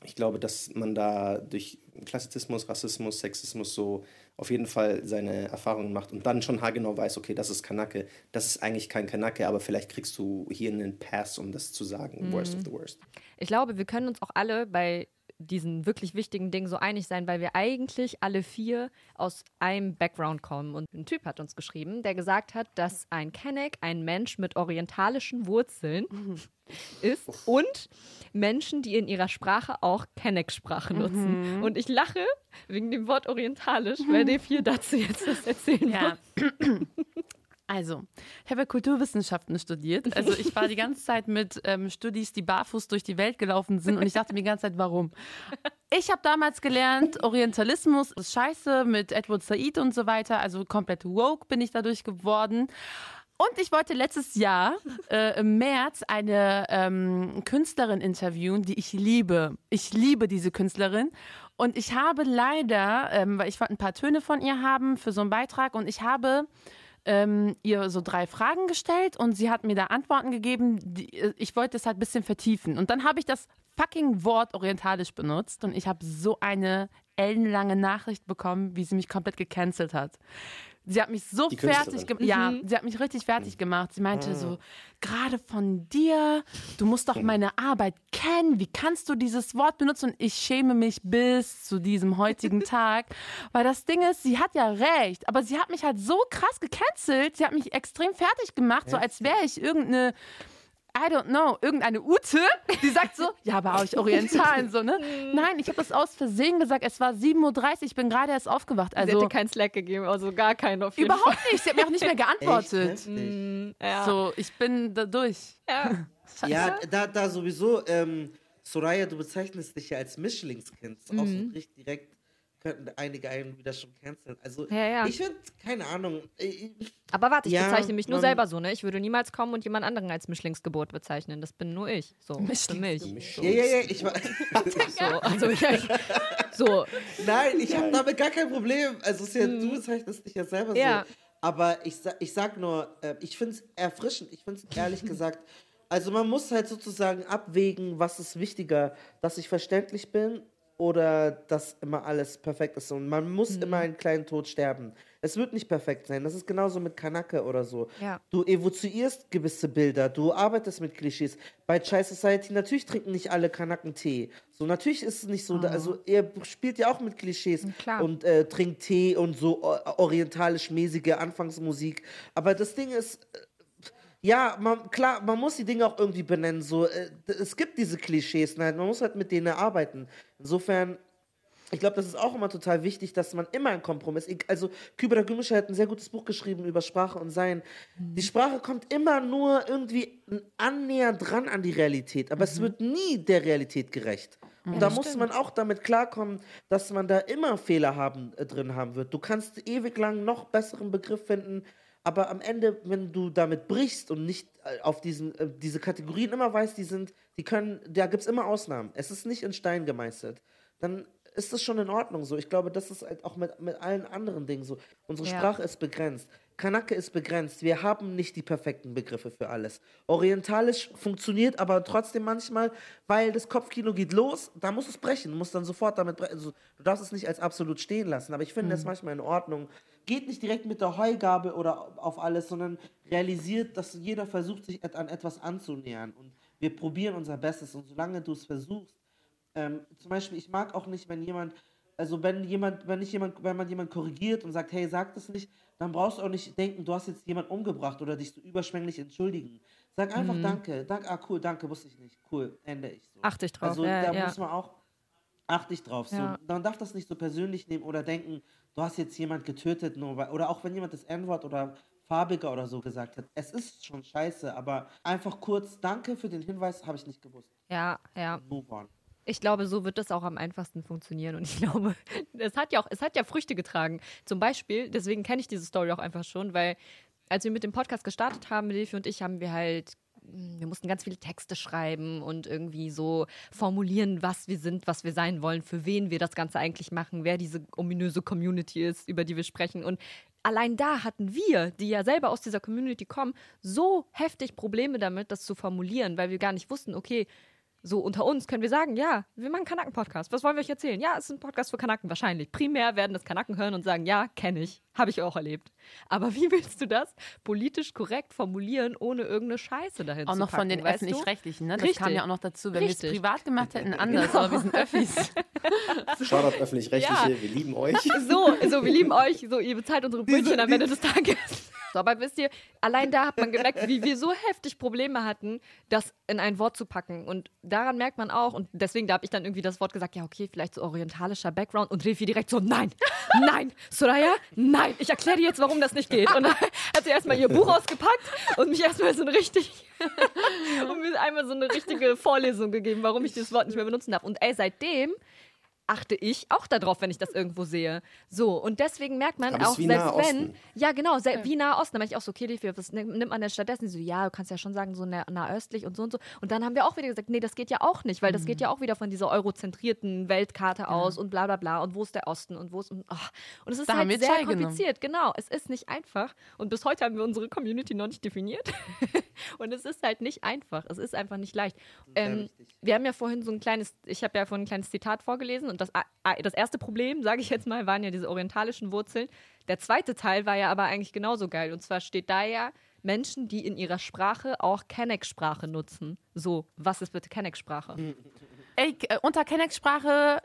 ich glaube, dass man da durch Klassizismus, Rassismus, Sexismus so auf jeden Fall seine Erfahrungen macht und dann schon haargenau weiß, okay, das ist Kanake, das ist eigentlich kein Kanake, aber vielleicht kriegst du hier einen Pass, um das zu sagen. Worst of the worst. Ich glaube, wir können uns auch alle bei diesen wirklich wichtigen Dingen so einig sein, weil wir eigentlich alle vier aus einem Background kommen. Und ein Typ hat uns geschrieben, der gesagt hat, dass ein Kenneck ein Mensch mit orientalischen Wurzeln *laughs* ist und Menschen, die in ihrer Sprache auch Kenneck-Sprache nutzen. Und ich lache wegen dem Wort orientalisch, weil der vier dazu jetzt was erzählen Ja. *clears throat* Also, ich habe ja Kulturwissenschaften studiert. Also ich war die *laughs* ganze Zeit mit ähm, Studis, die barfuß durch die Welt gelaufen sind und ich dachte mir die ganze Zeit, warum? Ich habe damals gelernt, Orientalismus ist scheiße mit Edward Said und so weiter. Also komplett woke bin ich dadurch geworden. Und ich wollte letztes Jahr äh, im März eine ähm, Künstlerin interviewen, die ich liebe. Ich liebe diese Künstlerin. Und ich habe leider, ähm, weil ich wollte ein paar Töne von ihr haben für so einen Beitrag und ich habe ähm, ihr so drei Fragen gestellt und sie hat mir da Antworten gegeben. Die, äh, ich wollte es halt ein bisschen vertiefen. Und dann habe ich das fucking Wort orientalisch benutzt und ich habe so eine ellenlange Nachricht bekommen, wie sie mich komplett gecancelt hat. Sie hat mich so Die fertig gemacht. Ja, sie hat mich richtig fertig gemacht. Sie meinte so, gerade von dir, du musst doch meine Arbeit kennen. Wie kannst du dieses Wort benutzen? Und ich schäme mich bis zu diesem heutigen *laughs* Tag. Weil das Ding ist, sie hat ja recht, aber sie hat mich halt so krass gecancelt. Sie hat mich extrem fertig gemacht, so als wäre ich irgendeine. I don't know, irgendeine Ute, die sagt so, ja, aber ich Orientalen, so, ne? Nein, ich habe das aus Versehen gesagt. Es war 7.30 Uhr, ich bin gerade erst aufgewacht. Sie Also hätte keinen Slack gegeben, also gar keinen auf jeden überhaupt nicht. Sie hat mir auch nicht mehr *laughs* geantwortet. Echt. Fall. Ja. So, ich bin da durch. Ja. Ja, da, da sowieso, ähm, Soraya, du bezeichnest dich ja als Mischlingskind. Ist Auch so richtig direkt könnten einige einen wieder schon canceln. Also Ja, ja. ich finde, keine Ahnung. Ich, Aber warte, ich Ja, bezeichne mich nur selber so, ne? Ich würde niemals kommen und jemand anderen als Mischlingsgeburt bezeichnen. Das bin nur ich. So, für mich. ja, ja, ja, ich war, *laughs* So, also ich, so, Nein, ich habe damit gar kein Problem. Also ja, du bezeichnest dich ja selber Ja. so. Aber ich, ich sag nur, äh, ich finde es erfrischend. Ich finde es ehrlich *laughs* gesagt, also man muss halt sozusagen abwägen, was ist wichtiger, dass ich verständlich bin oder dass immer alles perfekt ist. Und man muss immer einen kleinen Tod sterben. Es wird nicht perfekt sein. Das ist genauso mit Kanake oder so. Ja. Du evoziierst gewisse Bilder, du arbeitest mit Klischees. Bei Chai Society, natürlich trinken nicht alle Kanaken Tee. So, natürlich ist es nicht so. da- Also, ihr spielt ja auch mit Klischees klar. und äh, trinkt Tee und so o- orientalisch-mäßige Anfangsmusik. Aber das Ding ist, äh, ja, man, klar, man muss die Dinge auch irgendwie benennen. So, äh, es gibt diese Klischees, nein, man muss halt mit denen arbeiten. Insofern, ich glaube, das ist auch immer total wichtig, dass man immer einen Kompromiss. Also, Kübra Gümüşer hat ein sehr gutes Buch geschrieben über Sprache und Sein. Die Sprache kommt immer nur irgendwie annähernd dran an die Realität, aber es wird nie der Realität gerecht. Und da muss man auch damit klarkommen, dass man da immer Fehler haben, äh, drin haben wird. Du kannst ewig lang noch besseren Begriff finden, aber am Ende, wenn du damit brichst und nicht äh, auf diesen, äh, diese Kategorien immer weißt, die sind, die können, da gibt es immer Ausnahmen. Es ist nicht in Stein gemeißelt. Dann ist das schon in Ordnung so. Ich glaube, das ist halt auch mit, mit allen anderen Dingen so. Unsere Ja. Sprache ist begrenzt. Kanake ist begrenzt. Wir haben nicht die perfekten Begriffe für alles. Orientalisch funktioniert aber trotzdem manchmal, weil das Kopfkino geht los, da muss es brechen, du musst dann sofort damit brechen. Also, du darfst es nicht als absolut stehen lassen, aber ich finde das manchmal in Ordnung. Geht nicht direkt mit der Heugabel oder auf alles, sondern realisiert, dass jeder versucht, sich an etwas anzunähern. Und wir probieren unser Bestes. Und solange du es versuchst, ähm, zum Beispiel, ich mag auch nicht, wenn jemand, also wenn jemand, wenn nicht jemand, wenn man jemand korrigiert und sagt, hey, sag das nicht, dann brauchst du auch nicht denken, du hast jetzt jemand umgebracht oder dich so überschwänglich entschuldigen. Sag einfach Danke, danke, ah cool, danke, wusste ich nicht, cool, ende ich so. Achte ich drauf, Also ja, da ja. muss man auch, achte ich drauf. So. Ja. Man darf das nicht so persönlich nehmen oder denken, du hast jetzt jemand getötet, nur weil, oder auch wenn jemand das N-Wort oder farbiger oder so gesagt hat. Es ist schon scheiße, aber einfach kurz, danke für den Hinweis, habe ich nicht gewusst. Ja, ja. Move on. Ich glaube, so wird das auch am einfachsten funktionieren. Und ich glaube, *laughs* es hat ja auch, es hat ja Früchte getragen. Zum Beispiel, deswegen kenne ich diese Story auch einfach schon, weil als wir mit dem Podcast gestartet haben, Levi und ich, haben wir halt, wir mussten ganz viele Texte schreiben und irgendwie so formulieren, was wir sind, was wir sein wollen, für wen wir das Ganze eigentlich machen, wer diese ominöse Community ist, über die wir sprechen. Und allein da hatten wir, die ja selber aus dieser Community kommen, so heftig Probleme damit, das zu formulieren, weil wir gar nicht wussten, okay, so unter uns können wir sagen, ja, wir machen Kanaken-Podcast. Was wollen wir euch erzählen? Ja, es ist ein Podcast für Kanaken wahrscheinlich. Primär werden das Kanaken hören und sagen, ja, kenne ich, habe ich auch erlebt. Aber wie willst du das politisch korrekt formulieren, ohne irgendeine Scheiße dahin Auch zu noch packen, von den? Öffentlich-Rechtlichen, ne? Das Richtig. kam ja auch noch dazu. Wenn wir es privat gemacht hätten, anders, aber wir sind Öffis. *laughs* Shoutout öffentlich-rechtliche, Ja. wir lieben euch. *laughs* So, so, wir lieben euch, so, ihr bezahlt unsere Brötchen am Ende des Tages. So, aber wisst ihr, allein da hat man gemerkt, wie wir so heftig Probleme hatten, das in ein Wort zu packen. Und daran merkt man auch, und deswegen da habe ich dann irgendwie das Wort gesagt, ja, okay, vielleicht so orientalischer Background und Refi direkt so, nein, nein, Soraya, nein, ich erkläre dir jetzt, warum das nicht geht. Und dann *laughs* hat sie erstmal ihr Buch ausgepackt und mich erstmal so eine richtig, *laughs* und mir einmal so eine richtige Vorlesung gegeben, warum ich dieses Wort nicht mehr benutzen darf. Und ey, seitdem achte ich auch darauf, wenn ich das irgendwo sehe. So, und deswegen merkt man auch, ist wie selbst Nahe wenn, Osten. ja genau, se- wie Nahe Osten, da meine ich auch so, okay, Levi, was nimm- nimmt man denn stattdessen? So, ja, du kannst ja schon sagen, so nah- nahöstlich und so und so. Und dann haben wir auch wieder gesagt, nee, das geht ja auch nicht, weil das Mhm. geht ja auch wieder von dieser eurozentrierten Weltkarte aus und bla bla bla und wo ist der Osten und wo ist und, ach. und es ist Da halt sehr teilgenommen. kompliziert, genau. Es ist nicht einfach und bis heute haben wir unsere Community noch nicht definiert *laughs* und es ist halt nicht einfach. Es ist einfach nicht leicht. Ähm, wir haben ja vorhin so ein kleines, ich habe ja vorhin ein kleines Zitat vorgelesen und das, ah, das erste Problem, *laughs* sage ich jetzt mal, waren ja diese orientalischen Wurzeln. Der zweite Teil war ja aber eigentlich genauso geil und zwar steht da ja Menschen, die in ihrer Sprache auch Kenneck-Sprache nutzen. So, was ist bitte Kenneck-Sprache? Ey, äh, unter Kenneck-Sprache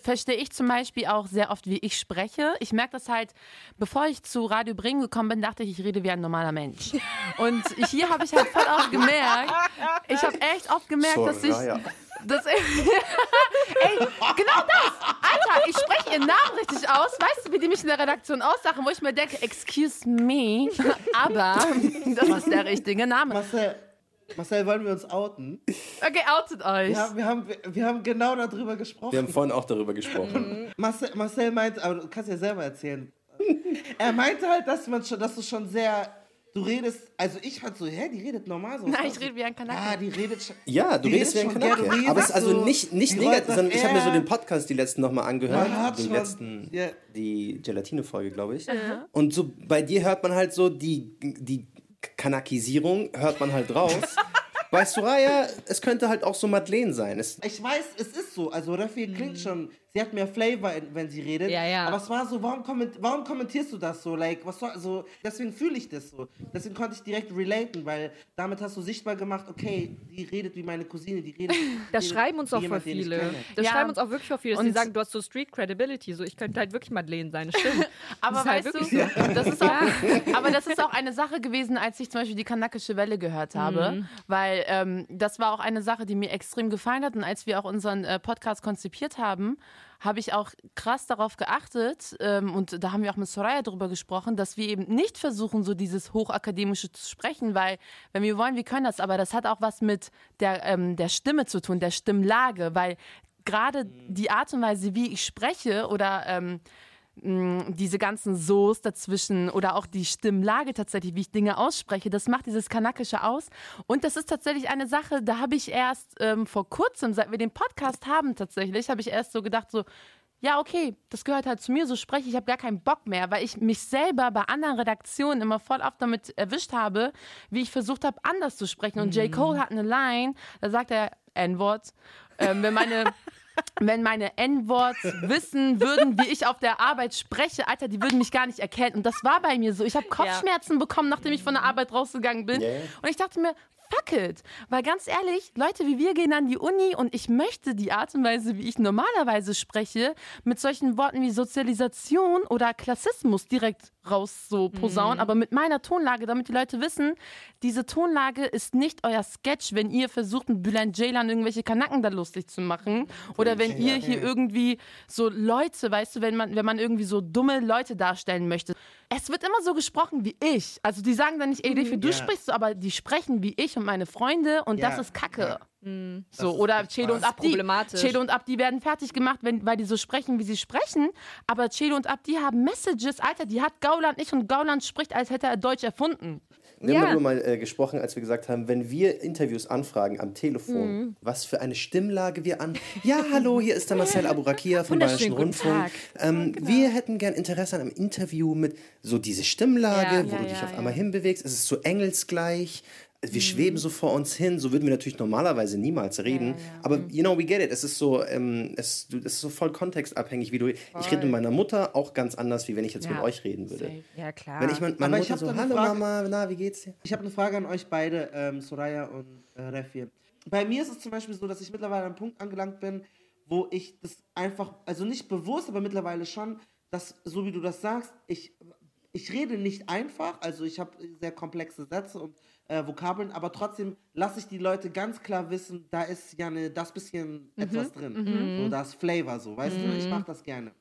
verstehe ich zum Beispiel auch sehr oft, wie ich spreche. Ich merke das halt, bevor ich zu Radio Bremen gekommen bin, dachte ich, ich rede wie ein normaler Mensch. *laughs* Und hier habe ich halt voll oft gemerkt, ich habe echt oft gemerkt, dass ich... Soraya. Das, *laughs* ey, genau das! Alter, ich spreche ihren Namen richtig aus. Weißt du, wie die mich in der Redaktion auslachen, wo ich mir denke, excuse me, aber das ist der richtige Name. Marcel, Marcel, wollen wir uns outen? Okay, outet euch. Ja, wir haben, wir, wir haben genau darüber gesprochen. Wir haben vorhin auch darüber gesprochen. Marcel, Marcel meint, aber du kannst ja selber erzählen. er meinte halt, dass, man schon, dass du schon sehr. Du redest, also ich fand so, hä, die redet normal so. Nein, ich rede wie ein Kanake. Ah, die redet schon. Ja, du redest wie ein redest Aber es ist also so, nicht, nicht negativ, sondern ich habe mir so den Podcast die letzten nochmal angehört. Man hat Den letzten, ja. die Gelatine-Folge, glaube ich. Und so bei dir hört man halt so die, die Kanakisierung, hört man halt raus. *laughs* bei Soraya, es könnte halt auch so Madeleine sein. Es, Ich weiß, es ist so. Also Refi klingt schon, sie hat mehr Flavor, wenn sie redet. Ja, ja. Aber es war so, warum, komment, warum kommentierst du das so? Like, was soll, also, deswegen fühle ich das so. Deswegen konnte ich direkt relaten, weil damit hast du sichtbar gemacht, okay, die redet wie meine Cousine, die redet. *laughs* Das redet schreiben uns auch voll viele. Das Ja. schreiben uns auch wirklich voll viele, dass die Und- sagen, du hast so Street Credibility. So, ich könnte halt wirklich Madeleine sein. Das stimmt. *laughs* Aber Das ist halt weißt du, wirklich das ist auch, *laughs* aber das ist auch eine Sache gewesen, als ich zum Beispiel die kanakische Welle gehört habe, Mhm. weil ähm, das war auch eine Sache, die mir extrem gefallen hat. Und als wir auch unseren äh, Podcast konzipiert haben, habe ich auch krass darauf geachtet ähm, und da haben wir auch mit Soraya darüber gesprochen, dass wir eben nicht versuchen, so dieses Hochakademische zu sprechen, weil wenn wir wollen, wir können das, aber das hat auch was mit der, ähm, der Stimme zu tun, der Stimmlage, weil gerade die Art und Weise, wie ich spreche oder ähm, mh, diese ganzen So's dazwischen oder auch die Stimmlage tatsächlich, wie ich Dinge ausspreche, das macht dieses Kanakische aus. Und das ist tatsächlich eine Sache, da habe ich erst ähm, vor kurzem, seit wir den Podcast haben tatsächlich, habe ich erst so gedacht, so, ja, okay, das gehört halt zu mir, so spreche ich, ich habe gar keinen Bock mehr, weil ich mich selber bei anderen Redaktionen immer voll oft damit erwischt habe, wie ich versucht habe, anders zu sprechen. Und J. Cole hat eine Line, da sagt er N-Wort. Ähm, wenn meine *laughs* wenn meine N-Worts wissen würden, wie ich auf der Arbeit spreche, Alter, die würden mich gar nicht erkennen. Und das war bei mir so. Ich habe Kopfschmerzen bekommen, nachdem ich von der Arbeit rausgegangen bin. Yeah. Und ich dachte mir, fuck it. Weil ganz ehrlich, Leute wie wir gehen an die Uni und ich möchte die Art und Weise, wie ich normalerweise spreche, mit solchen Worten wie Sozialisation oder Klassismus direkt raus so posaunen, aber mit meiner Tonlage, damit die Leute wissen, diese Tonlage ist nicht euer Sketch, wenn ihr versucht, mit Bülent Ceylan irgendwelche Kanaken da lustig zu machen oder wenn ihr hier irgendwie so Leute, weißt du, wenn man, wenn man irgendwie so dumme Leute darstellen möchte. Es wird immer so gesprochen wie ich. Also die sagen dann nicht, ey, Defi, du Ja. sprichst so, aber die sprechen wie ich und meine Freunde und Ja, das ist Kacke. ja. So, ist oder Chelo und. Abdi. problematisch. Chelo und Abdi werden fertig gemacht, wenn, weil die so sprechen, wie sie sprechen. Aber Chelo und Abdi haben Messages. Alter, die hat Gauland nicht und Gauland spricht, als hätte er Deutsch erfunden. Wir Ja. haben darüber mal äh, gesprochen, als wir gesagt haben, wenn wir Interviews anfragen am Telefon, Mhm. was für eine Stimmlage wir an. Ja, hallo, hier ist der Marcel Aburakia vom Bayerischen Rundfunk. Ähm, Wir hätten gern Interesse an einem Interview mit so diese Stimmlage, Ja, wo ja, du dich auf einmal hinbewegst. Es ist so engelsgleich. Mhm. Wir schweben so vor uns hin, so würden wir natürlich normalerweise niemals reden. Aber you know, we get it. Es ist so, ähm, es, es ist so voll kontextabhängig, wie du. Ich rede mit meiner Mutter auch ganz anders, wie wenn ich jetzt mit Ja. euch reden würde. Ja, klar. Wenn ich mit meiner Mutter so, hallo Frage. Mama, na, wie geht's dir? Ich habe eine Frage an euch beide, ähm, Soraya und äh, Refi. Bei mir ist es zum Beispiel so, dass ich mittlerweile an einem Punkt angelangt bin, wo ich das einfach, also nicht bewusst, aber mittlerweile schon, dass, so wie du das sagst, ich, ich rede nicht einfach, also ich habe sehr komplexe Sätze und äh, Vokabeln, aber trotzdem lasse ich die Leute ganz klar wissen, da ist ja eine, das bisschen etwas drin. So, da ist Flavor so, weißt du? Ich mache das gerne.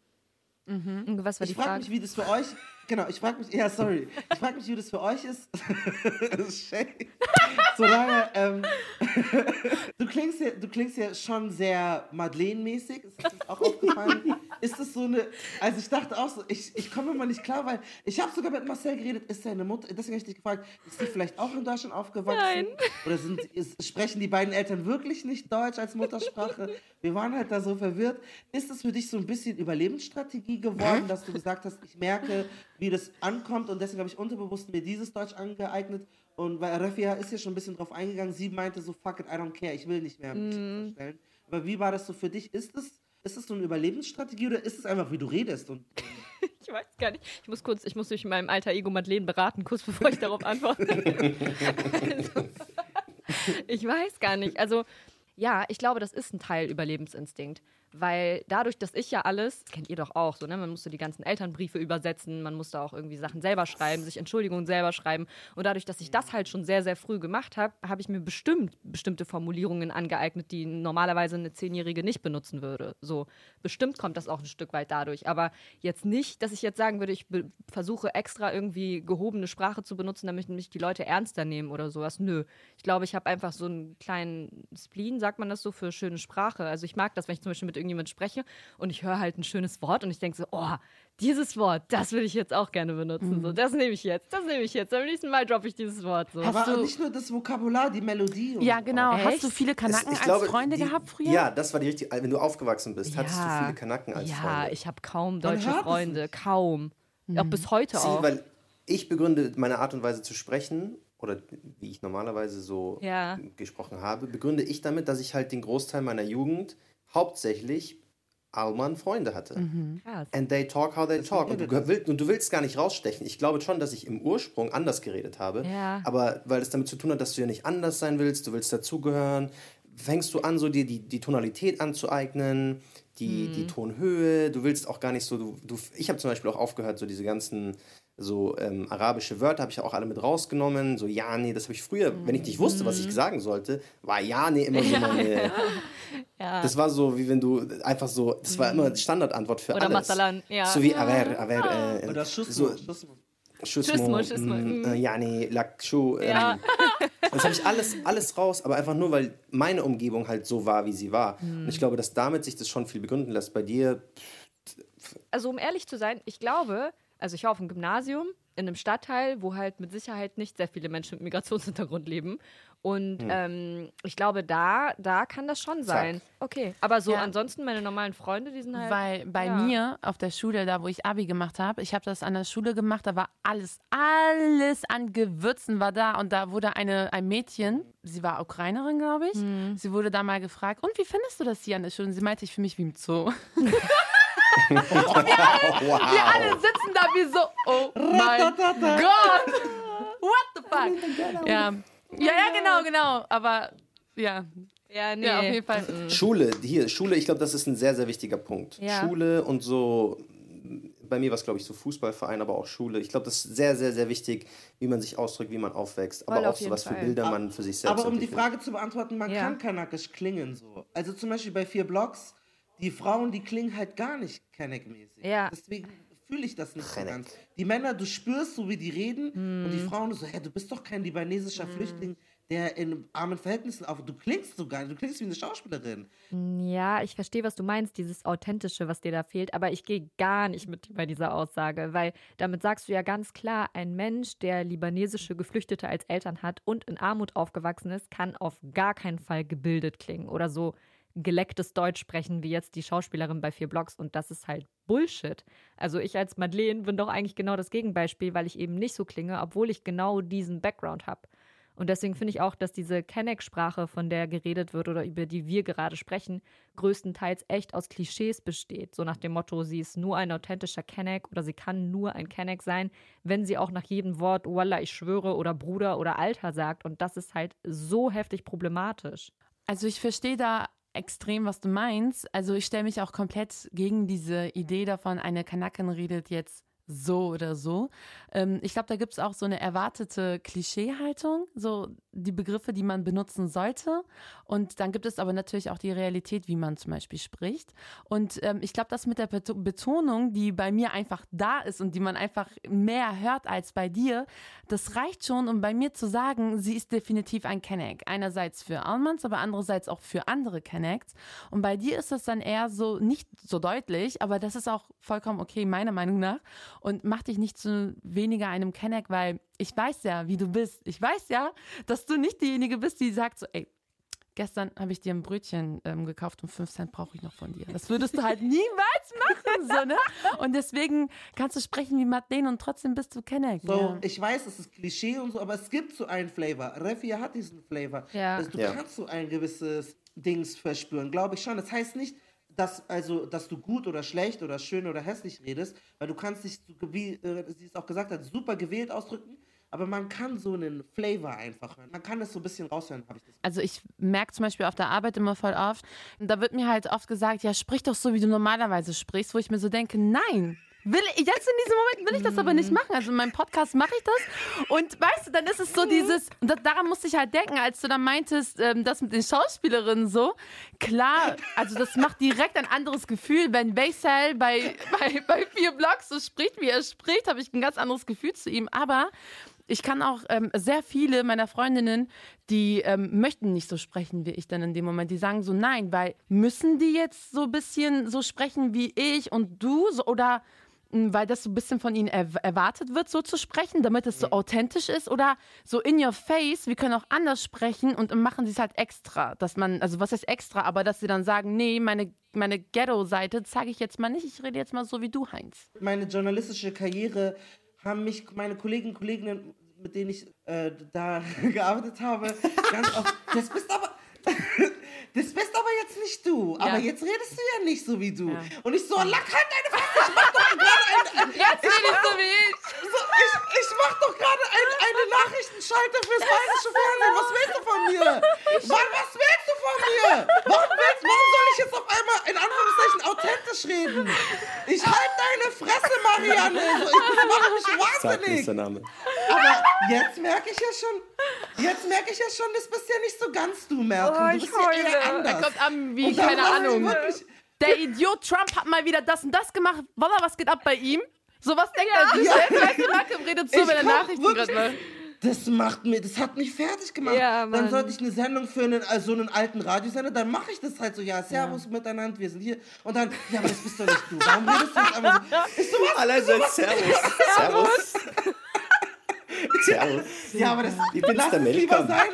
Und was war Ich frage Frage? mich, wie das für euch. Genau, ich frage mich. Ja, sorry. Ich frage mich, wie das für euch ist. *laughs* *laughs* Solange. Ähm, *laughs* du, klingst ja, du klingst ja schon sehr Madeleine-mäßig. Ist das auch aufgefallen? Ist das so eine. Also, ich dachte auch so, ich, ich komme immer nicht klar, weil ich habe sogar mit Marcel geredet. Ist seine Mutter. Deswegen habe ich dich gefragt, ist die vielleicht auch in Deutschland aufgewachsen? Nein. Oder sind, ist, sprechen die beiden Eltern wirklich nicht Deutsch als Muttersprache? Wir waren halt da so verwirrt. Ist es für dich so ein bisschen Überlebensstrategie geworden, dass du gesagt hast, ich merke, wie das ankommt und deswegen habe ich unterbewusst mir dieses Deutsch angeeignet und weil Refia ist ja schon ein bisschen drauf eingegangen, sie meinte so, fuck it, I don't care, ich will nicht mehr mich stellen. Aber wie war das so für dich? Ist es ist es so eine Überlebensstrategie oder ist es einfach, wie du redest? Und *laughs* Ich weiß gar nicht. Ich muss kurz, ich muss durch meinem alter Ego Madeleine beraten, kurz bevor ich darauf antworte. *laughs* also, ich weiß gar nicht. Also, ja, ich glaube, das ist ein Teil Überlebensinstinkt. Weil dadurch, dass ich ja alles, das kennt ihr doch auch, so, ne? man musste die ganzen Elternbriefe übersetzen, man musste auch irgendwie Sachen selber schreiben, sich Entschuldigungen selber schreiben. Und dadurch, dass ich das halt schon sehr, sehr früh gemacht habe, habe ich mir bestimmt bestimmte Formulierungen angeeignet, die normalerweise eine Zehnjährige nicht benutzen würde. So, bestimmt kommt das auch ein Stück weit dadurch. Aber jetzt nicht, dass ich jetzt sagen würde, ich versuche extra irgendwie gehobene Sprache zu benutzen, damit mich die Leute ernster nehmen oder sowas. Nö. Ich glaube, ich habe einfach so einen kleinen Spleen, sagt man das so, für schöne Sprache. Also ich mag das, wenn ich zum Beispiel mit irgendjemand spreche und ich höre halt ein schönes Wort und ich denke so, oh, dieses Wort, das würde ich jetzt auch gerne benutzen. So, das nehme ich jetzt, das nehme ich jetzt. Am nächsten Mal droppe ich dieses Wort. So. Hast aber du- nicht nur das Vokabular, die Melodie. Und Ja, genau. Echt? Hast du viele Kanaken Es- ich als glaube, Freunde die- gehabt früher? Ja, das war die richtige. Wenn du aufgewachsen bist, hattest du viele Kanaken als ja, Freunde. ich habe kaum deutsche Freunde, kaum. Auch bis heute Sie, auch. weil ich begründe meine Art und Weise zu sprechen oder wie ich normalerweise so Ja. gesprochen habe, begründe ich damit, dass ich halt den Großteil meiner Jugend hauptsächlich Alman Freunde hatte. Krass. And they talk how they talk. Und du, willst, und du willst gar nicht rausstechen. Ich glaube schon, dass ich im Ursprung anders geredet habe. Ja. Aber weil es damit zu tun hat, dass du ja nicht anders sein willst, du willst dazugehören, fängst du an, so dir die, die Tonalität anzueignen, die, die Tonhöhe. Du willst auch gar nicht so. Du, du, ich habe zum Beispiel auch aufgehört, so diese ganzen so ähm, arabische Wörter habe ich auch alle mit rausgenommen. So ja, nee, das habe ich früher, wenn ich nicht wusste, was ich sagen sollte, war ja, nee immer so meine. Das war so, wie wenn du einfach so, das war immer Standardantwort für Oder alles. Masalan, ja. So wie aver, aver, äh, Oder Schussmo. so, Schussmo. Schusmo, Schusmo, Schusmo, mm, mm. äh, Yani, Lakshu. Ähm, Ja. *laughs* Das habe ich alles, alles raus, aber einfach nur, weil meine Umgebung halt so war, wie sie war. Hm. Und ich glaube, dass damit sich das schon viel begründen lässt. Bei dir, also um ehrlich zu sein, ich glaube, also ich war auf dem Gymnasium, in einem Stadtteil, wo halt mit Sicherheit nicht sehr viele Menschen mit Migrationshintergrund leben. Und ähm, ich glaube, da, da kann das schon sein. Okay. Aber so Ja. ansonsten, meine normalen Freunde, die sind halt. Weil bei ja. mir auf der Schule, da wo ich Abi gemacht habe, ich habe das an der Schule gemacht, da war alles, alles an Gewürzen war da und da wurde eine, ein Mädchen, sie war Ukrainerin, glaube ich, Mhm. sie wurde da mal gefragt, und wie findest du das hier an der Schule? Und sie meinte, ich fühle mich wie im Zoo. *laughs* *laughs* Wow. Wir alle sitzen da wie so, oh mein Gott, *laughs* what the fuck? Ja, ja, ja genau, genau, aber ja, Ja, nee. ja auf jeden Fall. Schule, hier, Schule, ich glaube, das ist ein sehr, sehr wichtiger Punkt. Ja. Schule und so, bei mir war es, glaube ich, so Fußballverein, aber auch Schule. Ich glaube, das ist sehr, sehr, sehr wichtig, wie man sich ausdrückt, wie man aufwächst, Voll aber auf auch so, was für Fall. Bilder man für sich selbst Aber um die. Frage zu beantworten, man Ja. kann kanakisch klingen so. Also zum Beispiel bei vier Blocks, die Frauen, die klingen halt gar nicht Kenneck-mäßig. Ja. Deswegen fühle ich das nicht so Kenneck. ganz. Die Männer, du spürst so, wie die reden und Mhm. die Frauen so, hä, du bist doch kein libanesischer Flüchtling, der in armen Verhältnissen auf. Du klingst so gar nicht, du klingst wie eine Schauspielerin. Ja, ich verstehe, was du meinst, dieses Authentische, was dir da fehlt, aber ich gehe gar nicht mit dir bei dieser Aussage, weil damit sagst du ja ganz klar, ein Mensch, der libanesische Geflüchtete als Eltern hat und in Armut aufgewachsen ist, kann auf gar keinen Fall gebildet klingen oder so gelecktes Deutsch sprechen, wie jetzt die Schauspielerin bei vier Blocks und das ist halt Bullshit. Also ich als Madeleine bin doch eigentlich genau das Gegenbeispiel, weil ich eben nicht so klinge, obwohl ich genau diesen Background habe. Und deswegen finde ich auch, dass diese Kenneck-Sprache, von der geredet wird oder über die wir gerade sprechen, größtenteils echt aus Klischees besteht. So nach dem Motto, sie ist nur ein authentischer Kenneck oder sie kann nur ein Kenneck sein, wenn sie auch nach jedem Wort Wallah, ich schwöre oder Bruder oder Alter sagt. Und das ist halt so heftig problematisch. Also ich verstehe da extrem, was du meinst. Also ich stelle mich auch komplett gegen diese Idee davon, eine Kanakin redet jetzt so oder so. Ähm, ich glaube, da gibt es auch so eine erwartete Klischeehaltung, so die Begriffe, die man benutzen sollte. Und dann gibt es aber natürlich auch die Realität, wie man zum Beispiel spricht. Und ähm, ich glaube, das mit der Bet- Betonung, die bei mir einfach da ist und die man einfach mehr hört als bei dir, das reicht schon, um bei mir zu sagen, sie ist definitiv ein Kenneck. Einerseits für Almans, aber andererseits auch für andere Kennecks. Und bei dir ist das dann eher so nicht so deutlich, aber das ist auch vollkommen okay, meiner Meinung nach. Und mach dich nicht zu weniger einem Kenneck, weil ich weiß ja, wie du bist. Ich weiß ja, dass du nicht diejenige bist, die sagt so, ey, gestern habe ich dir ein Brötchen ähm, gekauft und 5 Cent brauche ich noch von dir. Das würdest du halt *laughs* niemals machen, so, ne? Und deswegen kannst du sprechen wie Madeleine und trotzdem bist du Kenneck. So, ja. ich weiß, es ist Klischee und so, aber es gibt so einen Flavor. Refia hat diesen Flavor. Ja. Also, du Ja. kannst so ein gewisses Dings verspüren, glaube ich schon. Das heißt nicht, dass, also, dass du gut oder schlecht oder schön oder hässlich redest, weil du kannst dich, so, wie äh, sie es auch gesagt hat, super gewählt ausdrücken, aber man kann so einen Flavor einfach hören. Man kann das so ein bisschen raushören, habe ich das. Also ich merke zum Beispiel auf der Arbeit immer voll oft, da wird mir halt oft gesagt, ja, sprich doch so, wie du normalerweise sprichst, wo ich mir so denke, nein. Will ich, jetzt in diesem Moment will ich das aber nicht machen. Also in meinem Podcast mache ich das. Und weißt du, dann ist es so dieses, und da, daran musste ich halt denken, als du dann meintest, ähm, das mit den Schauspielerinnen so. Klar, also das macht direkt ein anderes Gefühl. Wenn Baysel bei, bei, bei vier Blocks so spricht, wie er spricht, habe ich ein ganz anderes Gefühl zu ihm. Aber ich kann auch ähm, sehr viele meiner Freundinnen, die ähm, möchten nicht so sprechen wie ich dann in dem Moment. Die sagen so, nein, weil müssen die jetzt so ein bisschen so sprechen wie ich und du so, oder weil das so ein bisschen von ihnen er erwartet wird, so zu sprechen, damit es so authentisch ist oder so in your face, wir können auch anders sprechen und machen sie es halt extra, dass man, also was heißt extra, aber dass sie dann sagen, nee, meine, meine Ghetto-Seite zeige ich jetzt mal nicht, ich rede jetzt mal so wie du, Heinz. meine journalistische Karriere haben mich meine Kollegen und Kolleginnen, mit denen ich äh, da *laughs* gearbeitet habe, ganz oft. *laughs* Das bist aber. Das bist aber jetzt nicht du. Aber jetzt redest du ja nicht so wie du. Ja. Und ich so, lack halt deine Fresse, ich mach doch gerade ein, *laughs* Jetzt rede ich so wie ich. so, ich, ich mach doch gerade ein, eine Nachrichtenschalter fürs bayerische Fernsehen. Was willst du von mir? Mann, was willst du von mir? *laughs* Warum, willst, warum soll ich jetzt auf einmal in Anführungszeichen authentisch reden? Ich halt deine Fresse, Marianne. So, ich, das macht mich Sag nicht wahnsinnig. der Name. Aber jetzt merke ich ja schon, jetzt merke ich ja schon, das bist ja nicht so ganz du, Malcolm. Oh, du ich bist ja eher heule. anders. Er kommt an wie, keine Ahnung. wirklich- Der Idiot Trump hat mal wieder das und das gemacht. Walla, was geht ab bei ihm? So was denkt er sich Ja. selbst. Malcolm redet zu, Ich wenn er Nachrichten wirklich- gerade macht. Das macht mir, das hat mich fertig gemacht. Ja, dann sollte ich eine Sendung für einen, also einen alten Radiosender, dann mache ich das halt so, ja, Servus miteinander, wir sind hier. Und dann, ja, aber das bist doch nicht du. Warum redest du jetzt einfach so? Ich so, was? Alle sind *laughs* Servus. Servus. Servus. *laughs* Ja, aber das Ich bin's, lass der es lieber sein.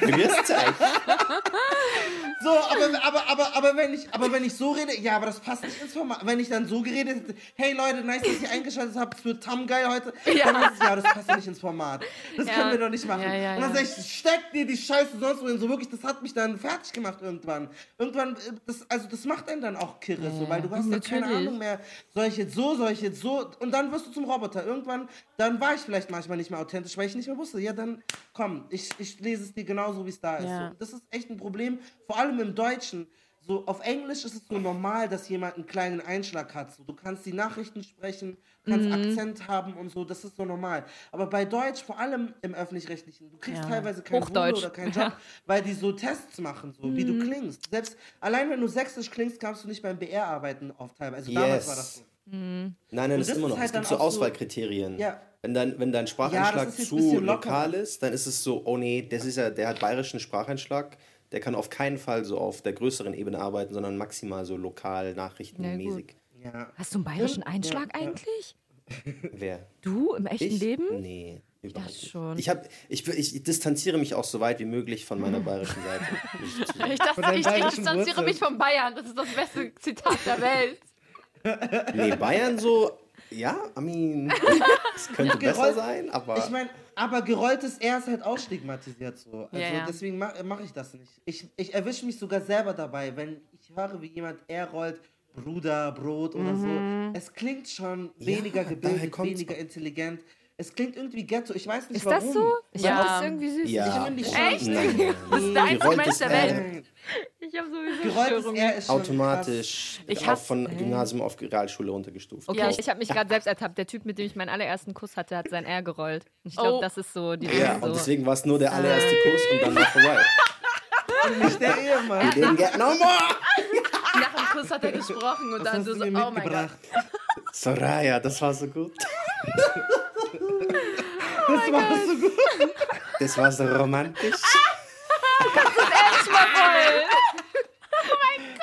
Denk, *laughs* Grüß euch. *laughs* so, aber, aber, aber, aber, wenn ich, aber wenn ich so rede, ja, aber das passt nicht ins Format. Wenn ich dann so geredet hätte, hey Leute, nice, dass ihr eingeschaltet habt, es wird Tam geil heute. Ja. Dann heißt es, ja, das passt nicht ins Format. Das Ja. können wir doch nicht machen. Ja, ja, und dann ja. sag ich, steck dir die Scheiße sonst wohin. So wirklich, das hat mich dann fertig gemacht irgendwann. Irgendwann, äh, das, also das macht einen dann auch kirre, so, weil du hast dann keine. Ahnung mehr, soll ich jetzt so, soll ich jetzt so. Und dann wirst du zum Roboter. Irgendwann, dann war ich vielleicht manchmal nicht mehr authentisch, weil ich nicht mehr wusste. Ja, dann komm, ich, ich lese es dir genauso, wie es da ist. Ja. So, das ist echt ein Problem, vor allem im Deutschen. So, auf Englisch ist es so normal, dass jemand einen kleinen Einschlag hat. So, du kannst die Nachrichten sprechen, kannst Akzent haben und so, das ist so normal. Aber bei Deutsch, vor allem im Öffentlich-Rechtlichen, du kriegst Ja. teilweise kein Hochdeutsch. Oder keinen *laughs* Job, weil die so Tests machen, so wie du klingst. Selbst allein wenn du sächsisch klingst, kannst du nicht beim BR arbeiten oft teilweise. Also damals Yes. war das so. Nein, nein, das, das ist immer noch. halt es gibt so auch so- Auswahlkriterien. Ja. Wenn dein, wenn dein Spracheinschlag jetzt zu lokal ist, dann ist es so, oh nee, das ist ja, der hat bayerischen Spracheinschlag, der kann auf keinen Fall so auf der größeren Ebene arbeiten, sondern maximal so lokal, nachrichtenmäßig. Ja. Hast du einen bayerischen Ja, Einschlag ja, ja. eigentlich? *laughs* Wer? Du im echten Ich? Leben? Nee, überhaupt nicht. schon. Ich, hab, ich, ich distanziere mich auch so weit wie möglich von meiner *laughs* bayerischen Seite. *laughs* ich dachte, ich, ich distanziere Wurzeln. mich von Bayern. Das ist das beste Zitat der Welt. nee, Bayern so, ja, I mean, es könnte besser sein, aber... Ich meine, aber gerolltes R ist halt auch stigmatisiert so. Also Ja, ja. deswegen mache mach ich das nicht. Ich, ich erwische mich sogar selber dabei, wenn ich höre, wie jemand R rollt, Bruder, Brot oder Mhm. so. Es klingt schon weniger daher gebildet, weniger intelligent. Es klingt irgendwie ghetto. Ich weiß nicht Ist warum. das so? Ich Ja. finde das irgendwie süß. ja. Ich finde Echt? Nein, nein, *laughs* Das ist der einzige Mensch der. Welt. Ich habe sowieso Gerolltes. R ist schon automatisch Ich auch hasse- von Gymnasium auf Realschule runtergestuft. Okay, Ja, ich, habe mich gerade selbst ertappt. Der Typ, mit dem ich meinen allerersten Kuss hatte, hat sein R gerollt. Und ich glaube, Oh. das ist so die Ja, so. und deswegen war es nur der allererste Kuss und dann war vorbei. krass. Nicht der Ehemann. Didn't get no more! Nach dem Kuss hat er gesprochen und Was dann hast du du so, mir oh mein Gott. Soraya, das war so gut. Das war so gut. Das war so romantisch. *laughs* my boy!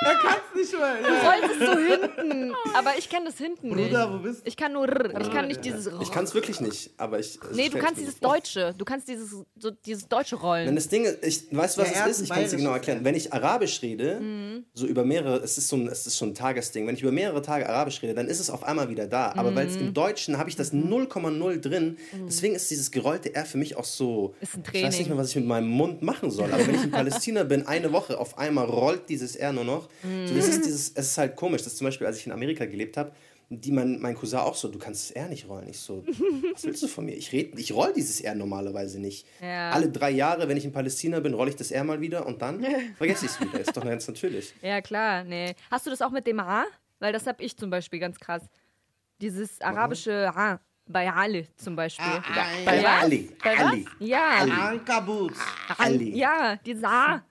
Er kann es nicht mal. Du Ja. rollst es so hinten. Aber ich kann das hinten Bruder, nicht. wo bist du? Ich kann nur R. Ich kann nicht dieses Ich kann es wirklich nicht, aber ich. Nee, du kannst dieses vor. Deutsche. Du kannst dieses, so, dieses deutsche Wenn Rollen. das Ding ist, ich, weißt du, was Ja, es ist? Ich kann es dir genau erklären. Wenn ich Arabisch rede, Mhm. so über mehrere, es ist, so ein, es ist so ein Tagesding, wenn ich über mehrere Tage Arabisch rede, dann ist es auf einmal wieder da. Aber weil es Mhm. im Deutschen habe ich das 0,0 drin, deswegen ist dieses gerollte R für mich auch so. Ist ein Ich weiß nicht Training. mehr, was ich mit meinem Mund machen soll. Aber wenn ich in *laughs* Palästina bin, eine Woche, auf einmal rollt dieses R nur noch. So, das ist *laughs* dieses, es ist halt komisch. Das ist zum Beispiel, als ich in Amerika gelebt habe, die mein, mein Cousin auch so, du kannst das R nicht rollen. Ich so, was willst du von mir? Ich red, ich roll dieses R normalerweise nicht. Ja. Alle drei Jahre, wenn ich in Palästina bin, rolle ich das R mal wieder und dann *laughs* vergesse ich es wieder. Ist doch ganz natürlich. *laughs* Ja, klar. Nee. Hast du das auch mit dem A? Weil das habe ich zum Beispiel ganz krass. Dieses arabische A. Bei Ali zum Beispiel. Ah, ah bei ja. Ali. Bei Ali. Was? Ja. Ali. Ankabut. Ali. Ja, die Sa.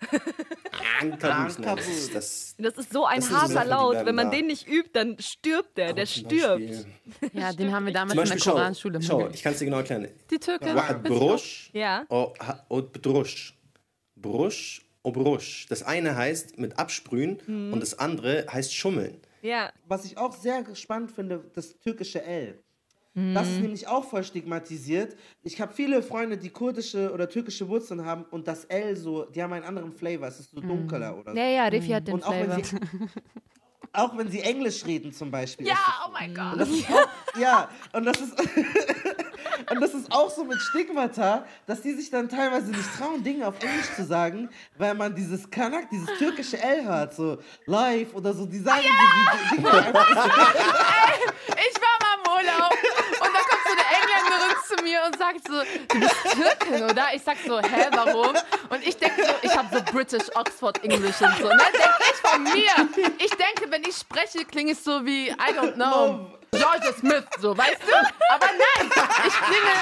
Ankabut. Ankabut. Das, das ist so ein harter Laut. Wenn man den nicht übt, dann stirbt der. Aber der stirbt. Beispiel. Ja, den haben wir damals Beispiel, in der Koranschule. Schau, schau, ich kann es dir genau erklären. Die Türke. Wa'ad Brusch ja. Oh, und Brusch. Brusch und oh, Brusch. Das eine heißt mit absprühen mhm. und das andere heißt schummeln. Ja. Was ich auch sehr spannend finde, das türkische L. Das Mhm. ist nämlich auch voll stigmatisiert. Ich habe viele Freunde, die kurdische oder türkische Wurzeln haben und das L so, die haben einen anderen Flavor, es ist so dunkler oder so. Mhm. Ja, ja, Riffy hat den Und auch Flavor. wenn, sie, auch wenn sie Englisch reden zum Beispiel. Ja, oh mein Gott. ja, und das ist. Und das ist auch so mit Stigmata, dass die sich dann teilweise nicht trauen, Dinge auf Englisch zu sagen, weil man dieses Kanak, dieses türkische L hört, so live oder so, die sagen die, die, die Dinge einfach. Ich war mal im Urlaub und da kommt so eine Engländerin mir und sagt so, du bist Türkin, oder? Ich sag so, hä, warum? Und ich denke so, ich habe so British Oxford English und so. Ne? Denk ich von mir. Ich denke, wenn ich spreche, klinge ich so wie, I don't know, Georgia Smith, so, weißt du? Aber nein, ich klinge,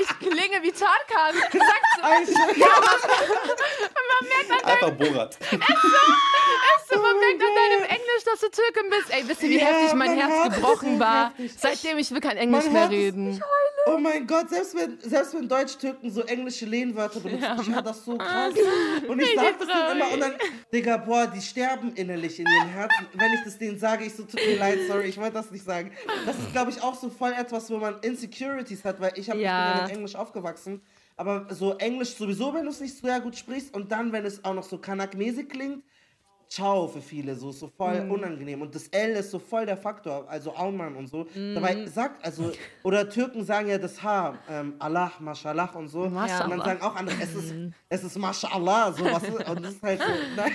ich klinge wie Tarkan. Sag so, man merkt an Einfach Borat. Weißt du, man merkt an deinem Englisch, dass du Türkin bist. Ey, wisst ihr, wie Ja, heftig mein man Herz es, gebrochen war? heftig. Seitdem ich will kein Englisch Man mehr es, reden. Oh mein Gott, selbst wenn, selbst wenn Deutsch-Türken so englische Lehnwörter benutzen, ja, ich höre das so krass. Und ich sage das immer und dann, Digga, boah, die sterben innerlich in ihren Herzen. Wenn ich das denen sage, ich so, tut mir leid, sorry, ich wollte das nicht sagen. Das ist, glaube ich, auch so voll etwas, wo man Insecurities hat, weil ich habe ja. mit Englisch aufgewachsen. Aber so Englisch sowieso, wenn du es nicht sehr gut sprichst und dann, wenn es auch noch so Kanak-mäßig klingt, ciao für viele, so, so voll mm. unangenehm. Und das L ist so voll der Faktor, also Aumann und so. Mm. Dabei sagt, also, oder Türken sagen ja das H, ähm, Allah, Mashallah und so. Mashallah. Und dann sagen auch andere, es ist, mhm. es ist Mashallah, so was ist, und das ist halt so, *laughs* nein.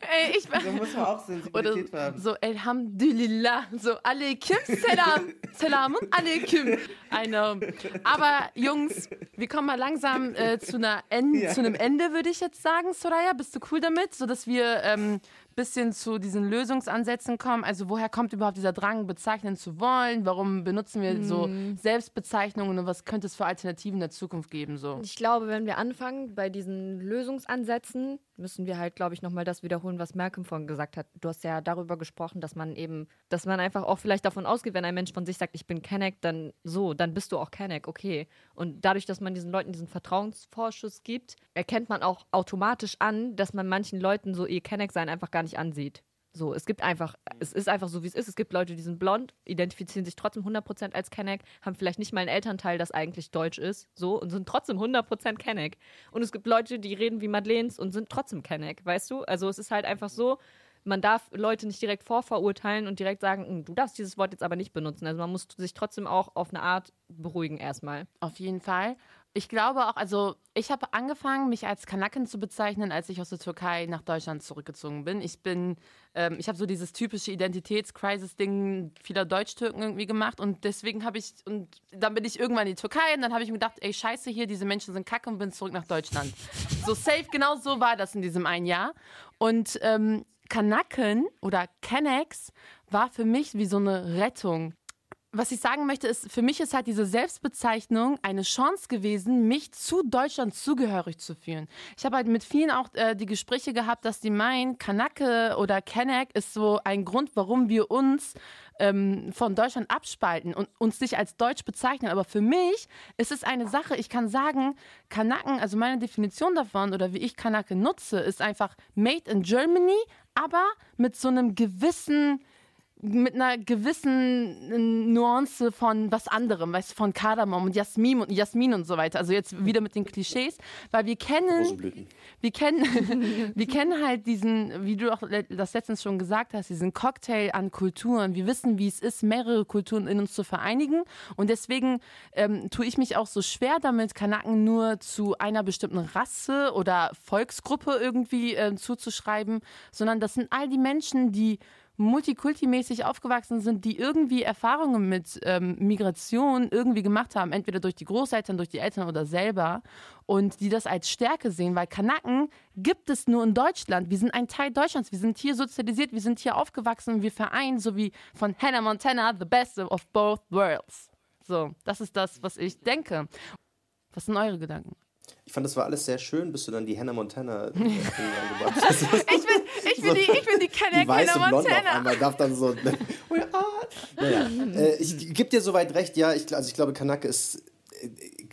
Ey, ich Da muss man auch Sensibilität oder haben. So, Alhamdulillah, so Alaikum Salam, *laughs* Salam Alaikum. Eine, aber Jungs, wir kommen mal langsam äh, zu, einer en ja. zu einem Ende, würde ich jetzt sagen, Soraya. Bist du cool damit, sodass wir ähm, ähm, bisschen zu diesen Lösungsansätzen kommen. Also woher kommt überhaupt dieser Drang, bezeichnen zu wollen? Warum benutzen wir so mhm. Selbstbezeichnungen und was könnte es für Alternativen in der Zukunft geben? So? Ich glaube, wenn wir anfangen bei diesen Lösungsansätzen, müssen wir halt, glaube ich, nochmal das wiederholen, was Malcolm vorhin gesagt hat. Du hast ja darüber gesprochen, dass man eben, dass man einfach auch vielleicht davon ausgeht, wenn ein Mensch von sich sagt, ich bin Kenneck, dann so, dann bist du auch Kenneck, okay. Und dadurch, dass man diesen Leuten diesen Vertrauensvorschuss gibt, erkennt man auch automatisch an, dass man manchen Leuten so ihr Kenneck-Sein einfach gar nicht ansieht. So, es gibt einfach, es ist einfach so, wie es ist. Es gibt Leute, die sind blond, identifizieren sich trotzdem 100% als Kenneck, haben vielleicht nicht mal einen Elternteil, das eigentlich deutsch ist, so, und sind trotzdem 100% Kenneck. Und es gibt Leute, die reden wie Madeleines und sind trotzdem Kenneck, weißt du? Also es ist halt einfach so, man darf Leute nicht direkt vorverurteilen und direkt sagen, hm, du darfst dieses Wort jetzt aber nicht benutzen. Also man muss sich trotzdem auch auf eine Art beruhigen erstmal. Auf jeden Fall. Ich glaube auch, also ich habe angefangen, mich als Kanaken zu bezeichnen, als ich aus der Türkei nach Deutschland zurückgezogen bin. Ich bin, ähm, ich habe so dieses typische Identitätskrisis-Ding vieler Deutsch-Türken irgendwie gemacht und deswegen habe ich, und dann bin ich irgendwann in die Türkei und dann habe ich mir gedacht, ey, scheiße hier, diese Menschen sind kacke und bin zurück nach Deutschland. so safe, genau so war das in diesem einen Jahr. Und ähm, Kanaken oder Kennex war für mich wie so eine Rettung was ich sagen möchte, ist, für mich ist halt diese Selbstbezeichnung eine Chance gewesen, mich zu Deutschland zugehörig zu fühlen. Ich habe halt mit vielen auch äh, die Gespräche gehabt, dass die meinen, Kanake oder Kenneck ist so ein Grund, warum wir uns ähm, von Deutschland abspalten und uns nicht als Deutsch bezeichnen. Aber für mich ist es eine Sache, ich kann sagen, Kanaken, also meine Definition davon oder wie ich Kanake nutze, ist einfach made in Germany, aber mit so einem gewissen mit einer gewissen äh, Nuance von was anderem, weißt du, von Kardamom und Jasmin und Jasmin und so weiter. Also jetzt wieder mit den Klischees, weil wir kennen, wir kennen, *laughs* wir kennen halt diesen, wie du auch das letztens schon gesagt hast, diesen Cocktail an Kulturen. Wir wissen, wie es ist, mehrere Kulturen in uns zu vereinigen und deswegen ähm, tue ich mich auch so schwer damit, Kanaken nur zu einer bestimmten Rasse oder Volksgruppe irgendwie äh, zuzuschreiben, sondern das sind all die Menschen, die multikultimäßig aufgewachsen sind, die irgendwie Erfahrungen mit ähm, Migration irgendwie gemacht haben, entweder durch die Großeltern, durch die Eltern oder selber und die das als Stärke sehen, weil Kanaken gibt es nur in Deutschland. Wir sind ein Teil Deutschlands, wir sind hier sozialisiert, wir sind hier aufgewachsen und wir vereinen, so wie von Hannah Montana, the best of both worlds. So, das ist das, was ich denke. Was sind eure Gedanken? Ich fand, das war alles sehr schön, bis du dann die Hannah Montana äh, *laughs* angebracht hast. ich bin, ich bin die, ich bin die Hannah Montana. Einmal darf dann so. naja, äh, ich gebe dir soweit recht, ja. Ich, also ich glaube, Kanake ist äh,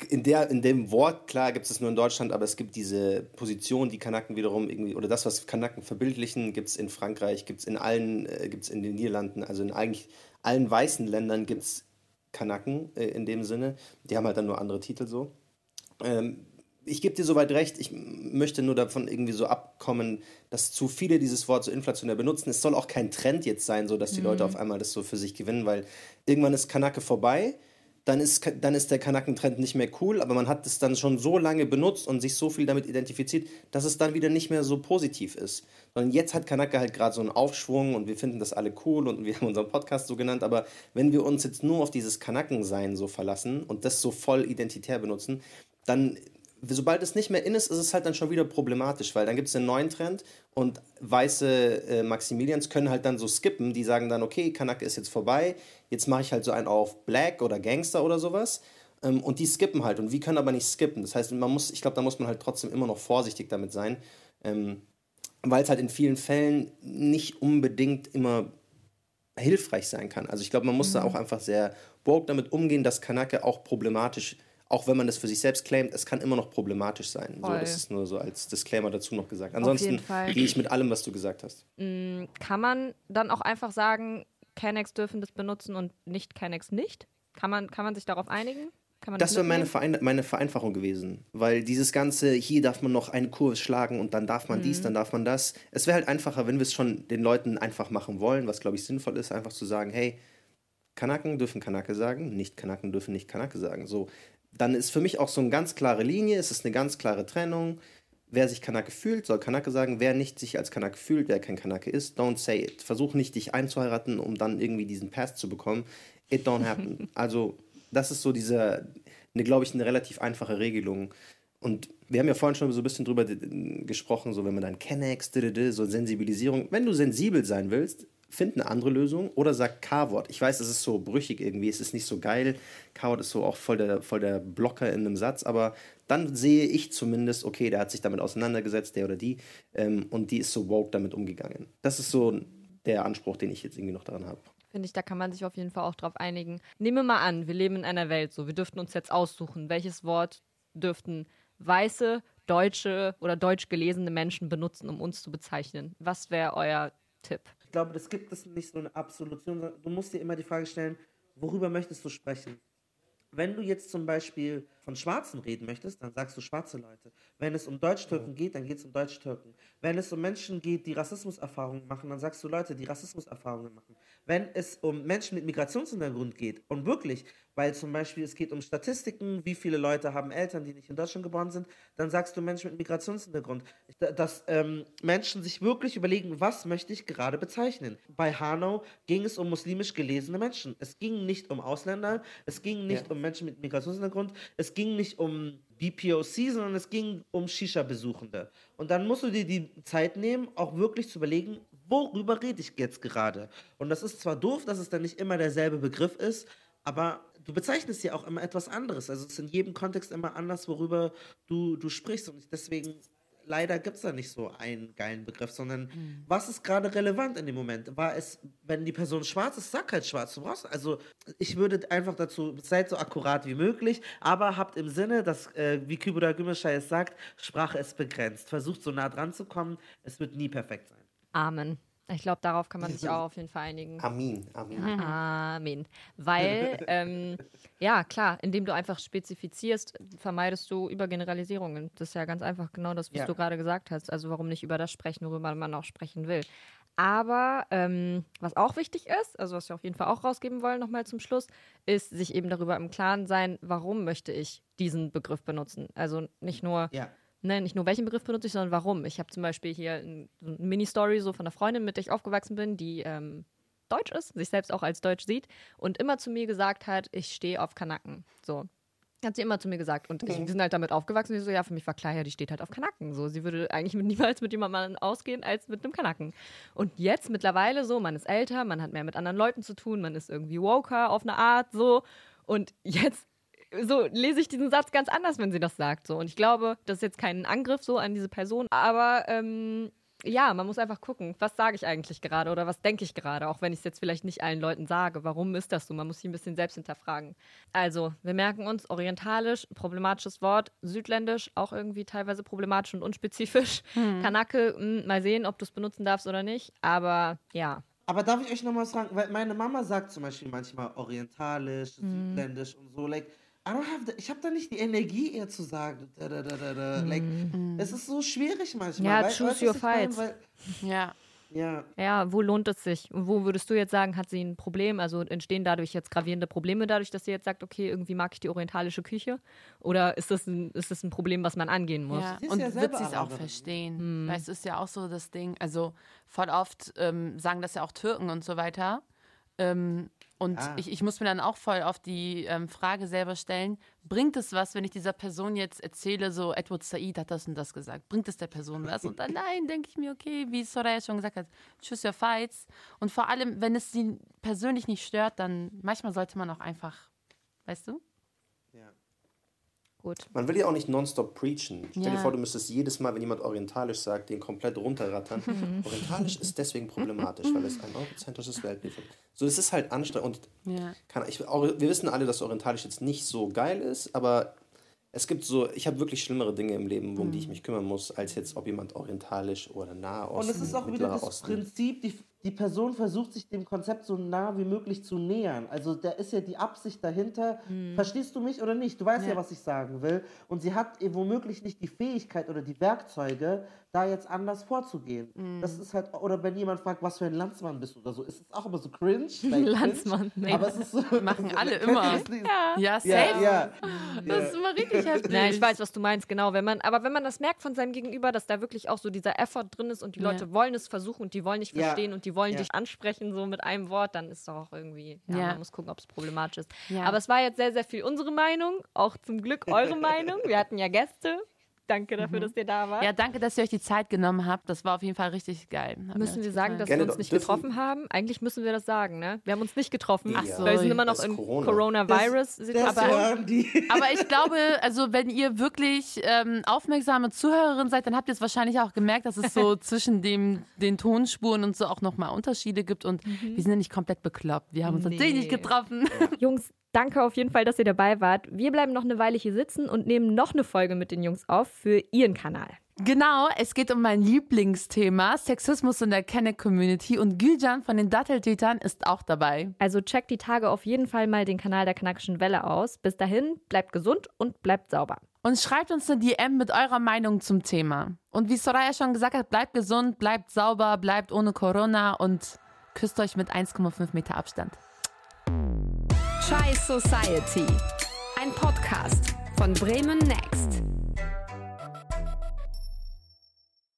in, der, in dem Wort, klar, gibt es nur in Deutschland, aber es gibt diese Position, die Kanaken wiederum irgendwie, oder das, was Kanaken verbildlichen, gibt es in Frankreich, gibt es in allen, äh, gibt es in den Niederlanden, also in eigentlich allen weißen Ländern gibt es Kanaken äh, in dem Sinne. Die haben halt dann nur andere Titel so. Ähm, ich gebe dir soweit recht, ich möchte nur davon irgendwie so abkommen, dass zu viele dieses Wort so inflationär benutzen. Es soll auch kein Trend jetzt sein, so dass die mhm. Leute auf einmal das so für sich gewinnen, weil irgendwann ist Kanake vorbei, dann ist, dann ist der Kanakentrend nicht mehr cool, aber man hat es dann schon so lange benutzt und sich so viel damit identifiziert, dass es dann wieder nicht mehr so positiv ist. Sondern jetzt hat Kanake halt gerade so einen Aufschwung und wir finden das alle cool und wir haben unseren Podcast so genannt, aber wenn wir uns jetzt nur auf dieses Kanakensein so verlassen und das so voll identitär benutzen, dann sobald es nicht mehr in ist, ist es halt dann schon wieder problematisch, weil dann gibt es einen neuen Trend und weiße äh, Maximilians können halt dann so skippen, die sagen dann, okay, Kanake ist jetzt vorbei, jetzt mache ich halt so einen auf Black oder Gangster oder sowas ähm, und die skippen halt und wir können aber nicht skippen. Das heißt, man muss, ich glaube, da muss man halt trotzdem immer noch vorsichtig damit sein, ähm, weil es halt in vielen Fällen nicht unbedingt immer hilfreich sein kann. Also ich glaube, man muss mhm. da auch einfach sehr woke damit umgehen, dass Kanake auch problematisch, auch wenn man das für sich selbst claimt, es kann immer noch problematisch sein. So, das ist nur so als Disclaimer dazu noch gesagt. Ansonsten gehe ich mit allem, was du gesagt hast. Kann man dann auch einfach sagen, Canex dürfen das benutzen und nicht Canex nicht? Kann man, kann man sich darauf einigen? Das wäre meine? Verein meine Vereinfachung gewesen. Weil dieses ganze, hier darf man noch einen Kurs schlagen und dann darf man dies, Mhm. dann darf man das. Es wäre halt einfacher, wenn wir es schon den Leuten einfach machen wollen, was glaube ich sinnvoll ist, einfach zu sagen, hey, Kanaken dürfen Kanake sagen, nicht Kanaken dürfen nicht Kanake sagen. So, dann ist für mich auch so eine ganz klare Linie, es ist eine ganz klare Trennung. Wer sich Kanake fühlt, soll Kanake sagen. Wer nicht sich als Kanake fühlt, wer kein Kanake ist, don't say it. Versuch nicht, dich einzuheiraten, um dann irgendwie diesen Pass zu bekommen. It don't happen. *laughs* also, das ist so diese, eine, glaube ich, eine relativ einfache Regelung. Und wir haben ja vorhin schon so ein bisschen drüber d- gesprochen, so wenn man dann Kennex, so Sensibilisierung. Wenn du sensibel sein willst, find eine andere Lösung oder sag K-Wort. Ich weiß, es ist so brüchig irgendwie, es ist nicht so geil. K-Wort ist so auch voll der, voll der Blocker in einem Satz, aber dann sehe ich zumindest, okay, der hat sich damit auseinandergesetzt, der oder die, ähm, und die ist so woke damit umgegangen. Das ist so der Anspruch, den ich jetzt irgendwie noch daran habe. Finde ich, da kann man sich auf jeden Fall auch drauf einigen. Nehmen wir mal an, wir leben in einer Welt so. Wir dürften uns jetzt aussuchen, welches Wort dürften weiße, deutsche oder deutsch gelesene Menschen benutzen, um uns zu bezeichnen. Was wäre euer Tipp? Ich glaube, das gibt es nicht so eine Absolution. Du musst dir immer die Frage stellen, worüber möchtest du sprechen? Wenn du jetzt zum Beispiel von Schwarzen reden möchtest, dann sagst du schwarze Leute. Wenn es um Deutsch-Türken geht, dann geht es um Deutsch-Türken. Wenn es um Menschen geht, die Rassismuserfahrungen machen, dann sagst du Leute, die Rassismuserfahrungen machen. Wenn es um Menschen mit Migrationshintergrund geht, und wirklich, weil zum Beispiel es geht um Statistiken, wie viele Leute haben Eltern, die nicht in Deutschland geboren sind, dann sagst du Menschen mit Migrationshintergrund. Dass ähm, Menschen sich wirklich überlegen, was möchte ich gerade bezeichnen. Bei Hanau ging es um muslimisch gelesene Menschen. Es ging nicht um Ausländer, es ging nicht um Menschen mit Migrationshintergrund, es ging nicht um BPOC, sondern es ging um Shisha-Besuchende. Und dann musst du dir die Zeit nehmen, auch wirklich zu überlegen, worüber rede ich jetzt gerade. Und das ist zwar doof, dass es dann nicht immer derselbe Begriff ist, aber du bezeichnest ja auch immer etwas anderes. Also es ist in jedem Kontext immer anders, worüber du, du sprichst. Und deswegen, leider gibt es da nicht so einen geilen Begriff, sondern was ist gerade relevant in dem Moment? War es, wenn die Person schwarz ist, sag halt schwarz. Du brauchst, also ich würde einfach dazu, seid so akkurat wie möglich, aber habt im Sinne, dass, äh, wie Kübra Gümüşay es sagt, Sprache ist begrenzt. Versucht so nah dran zu kommen, es wird nie perfekt sein. Amen. Ich glaube, darauf kann man sich auch auf jeden Fall einigen. Amin, Amin. Amen. Weil, *laughs* ähm, ja, klar, indem du einfach spezifizierst, vermeidest du Übergeneralisierungen. Das ist ja ganz einfach genau das, was Ja. du gerade gesagt hast. Also warum nicht über das sprechen, worüber man auch sprechen will. Aber ähm, was auch wichtig ist, also was wir auf jeden Fall auch rausgeben wollen, nochmal zum Schluss, ist sich eben darüber im Klaren sein, warum möchte ich diesen Begriff benutzen. Also nicht nur Ja. Ne, nicht nur welchen Begriff benutze ich, sondern warum. Ich habe zum Beispiel hier eine Mini-Story so von einer Freundin, mit der ich aufgewachsen bin, die ähm, deutsch ist, sich selbst auch als deutsch sieht und immer zu mir gesagt hat, ich stehe auf Kanaken. So. Hat sie immer zu mir gesagt. Und ich, wir sind halt damit aufgewachsen. Ich so, ja, für mich war klar, ja, die steht halt auf Kanaken. So, sie würde eigentlich mit, *laughs* niemals mit jemandem ausgehen als mit einem Kanaken. Und jetzt mittlerweile so, man ist älter, man hat mehr mit anderen Leuten zu tun, man ist irgendwie woker auf eine Art so. Und jetzt so lese ich diesen Satz ganz anders, wenn sie das sagt. So. Und ich glaube, das ist jetzt kein Angriff so an diese Person, aber ähm, ja, man muss einfach gucken, was sage ich eigentlich gerade oder was denke ich gerade, auch wenn ich es jetzt vielleicht nicht allen Leuten sage. Warum ist das so? Man muss sich ein bisschen selbst hinterfragen. Also, wir merken uns, orientalisch, problematisches Wort, südländisch, auch irgendwie teilweise problematisch und unspezifisch. Kanake, mh, mal sehen, ob du es benutzen darfst oder nicht, aber ja. Aber darf ich euch noch mal was fragen? Weil meine Mama sagt zum Beispiel manchmal orientalisch, Mhm. südländisch und so. Like, I don't have the, ich habe da nicht die Energie, ihr zu sagen. Da, da, da, da, da. Like, es ist so schwierig manchmal. Ja, Wei- choose your meine? fights. Weil, Ja. ja, Ja, wo lohnt es sich? Und Wo würdest du jetzt sagen, hat sie ein Problem? Also entstehen dadurch jetzt gravierende Probleme, dadurch, dass sie jetzt sagt, okay, irgendwie mag ich die orientalische Küche? Oder ist das ein, ist das ein Problem, was man angehen muss? Ja, und ja wird sie es auch verstehen. Weil es ist ja auch so das Ding, also voll oft ähm, sagen das ja auch Türken und so weiter. Ähm, und Ah. ich, ich muss mir dann auch voll auf die ähm, Frage selber stellen, bringt es was, wenn ich dieser Person jetzt erzähle, so Edward Said hat das und das gesagt, bringt es der Person *laughs* was? Und dann nein, denke ich mir, okay, wie Soraya schon gesagt hat, choose your fights. Und vor allem, wenn es sie persönlich nicht stört, dann manchmal sollte man auch einfach, weißt du? Gut. Man will ja auch nicht nonstop preachen. Stell Ja. dir vor, du müsstest jedes Mal, wenn jemand orientalisch sagt, den komplett runterrattern. *laughs* orientalisch ist deswegen problematisch, weil es ein eurozentrisches Weltbild ist. So, es ist halt anstrengend. Und Ja. kann, ich, auch, wir wissen alle, dass orientalisch jetzt nicht so geil ist, aber es gibt so, ich habe wirklich schlimmere Dinge im Leben, um die ich mich kümmern muss, als jetzt, ob jemand orientalisch oder Nahosten, Und es ist auch wieder das Osten. Prinzip, die, die Person versucht sich dem Konzept so nah wie möglich zu nähern. Also da ist ja die Absicht dahinter. Verstehst du mich oder nicht? Du weißt ja. was ich sagen will. Und sie hat womöglich nicht die Fähigkeit oder die Werkzeuge, da jetzt anders vorzugehen. Das ist halt, oder wenn jemand fragt, was für ein Landsmann bist du oder so, ist es auch immer so cringe. *laughs* Landsmann, cringe, nee. Aber es ist so. *laughs* Machen alle *laughs* Kennt ihr immer. nicht? Ja, safe. Ja, ja. Das ist immer richtig heftig. Ja, ich weiß, was du meinst, genau. Wenn man, aber wenn man das merkt von seinem Gegenüber, dass da wirklich auch so dieser Effort drin ist und die Ja. Leute wollen es versuchen und die wollen nicht Ja. verstehen und die wollen Ja. dich ansprechen, so mit einem Wort, dann ist doch auch irgendwie, ja, Ja. man muss gucken, ob es problematisch ist. Ja. Aber es war jetzt sehr, sehr viel unsere Meinung, auch zum Glück eure *laughs* Meinung. Wir hatten ja Gäste. Danke dafür, dass ihr da wart. Ja, danke, dass ihr euch die Zeit genommen habt. Das war auf jeden Fall richtig geil. Hat Müssen wir sagen, dass gefallen. wir Gerne uns nicht getroffen haben? Eigentlich müssen wir das sagen, ne? Wir haben uns nicht getroffen. Ach so. weil wir sind immer noch im Corona. Coronavirus-Situation. Die. Aber ich glaube, also wenn ihr wirklich ähm, aufmerksame Zuhörerin seid, dann habt ihr es wahrscheinlich auch gemerkt, dass es so *laughs* zwischen dem, den Tonspuren und so auch nochmal Unterschiede gibt. Und wir sind ja nicht komplett bekloppt. Wir haben uns natürlich Nee. nicht getroffen. Jungs, danke auf jeden Fall, dass ihr dabei wart. Wir bleiben noch eine Weile hier sitzen und nehmen noch eine Folge mit den Jungs auf für ihren Kanal. Genau, es geht um mein Lieblingsthema, Sexismus in der Kenneck-Community. Und Gülcan von den Datteltätern ist auch dabei. Also checkt die Tage auf jeden Fall mal den Kanal der Knackischen Welle aus. Bis dahin, bleibt gesund und bleibt sauber. Und schreibt uns eine DM mit eurer Meinung zum Thema. Und wie Soraya schon gesagt hat, bleibt gesund, bleibt sauber, bleibt ohne Corona und küsst euch mit 1,5 Meter Abstand. Chai Society. Ein Podcast von Bremen Next.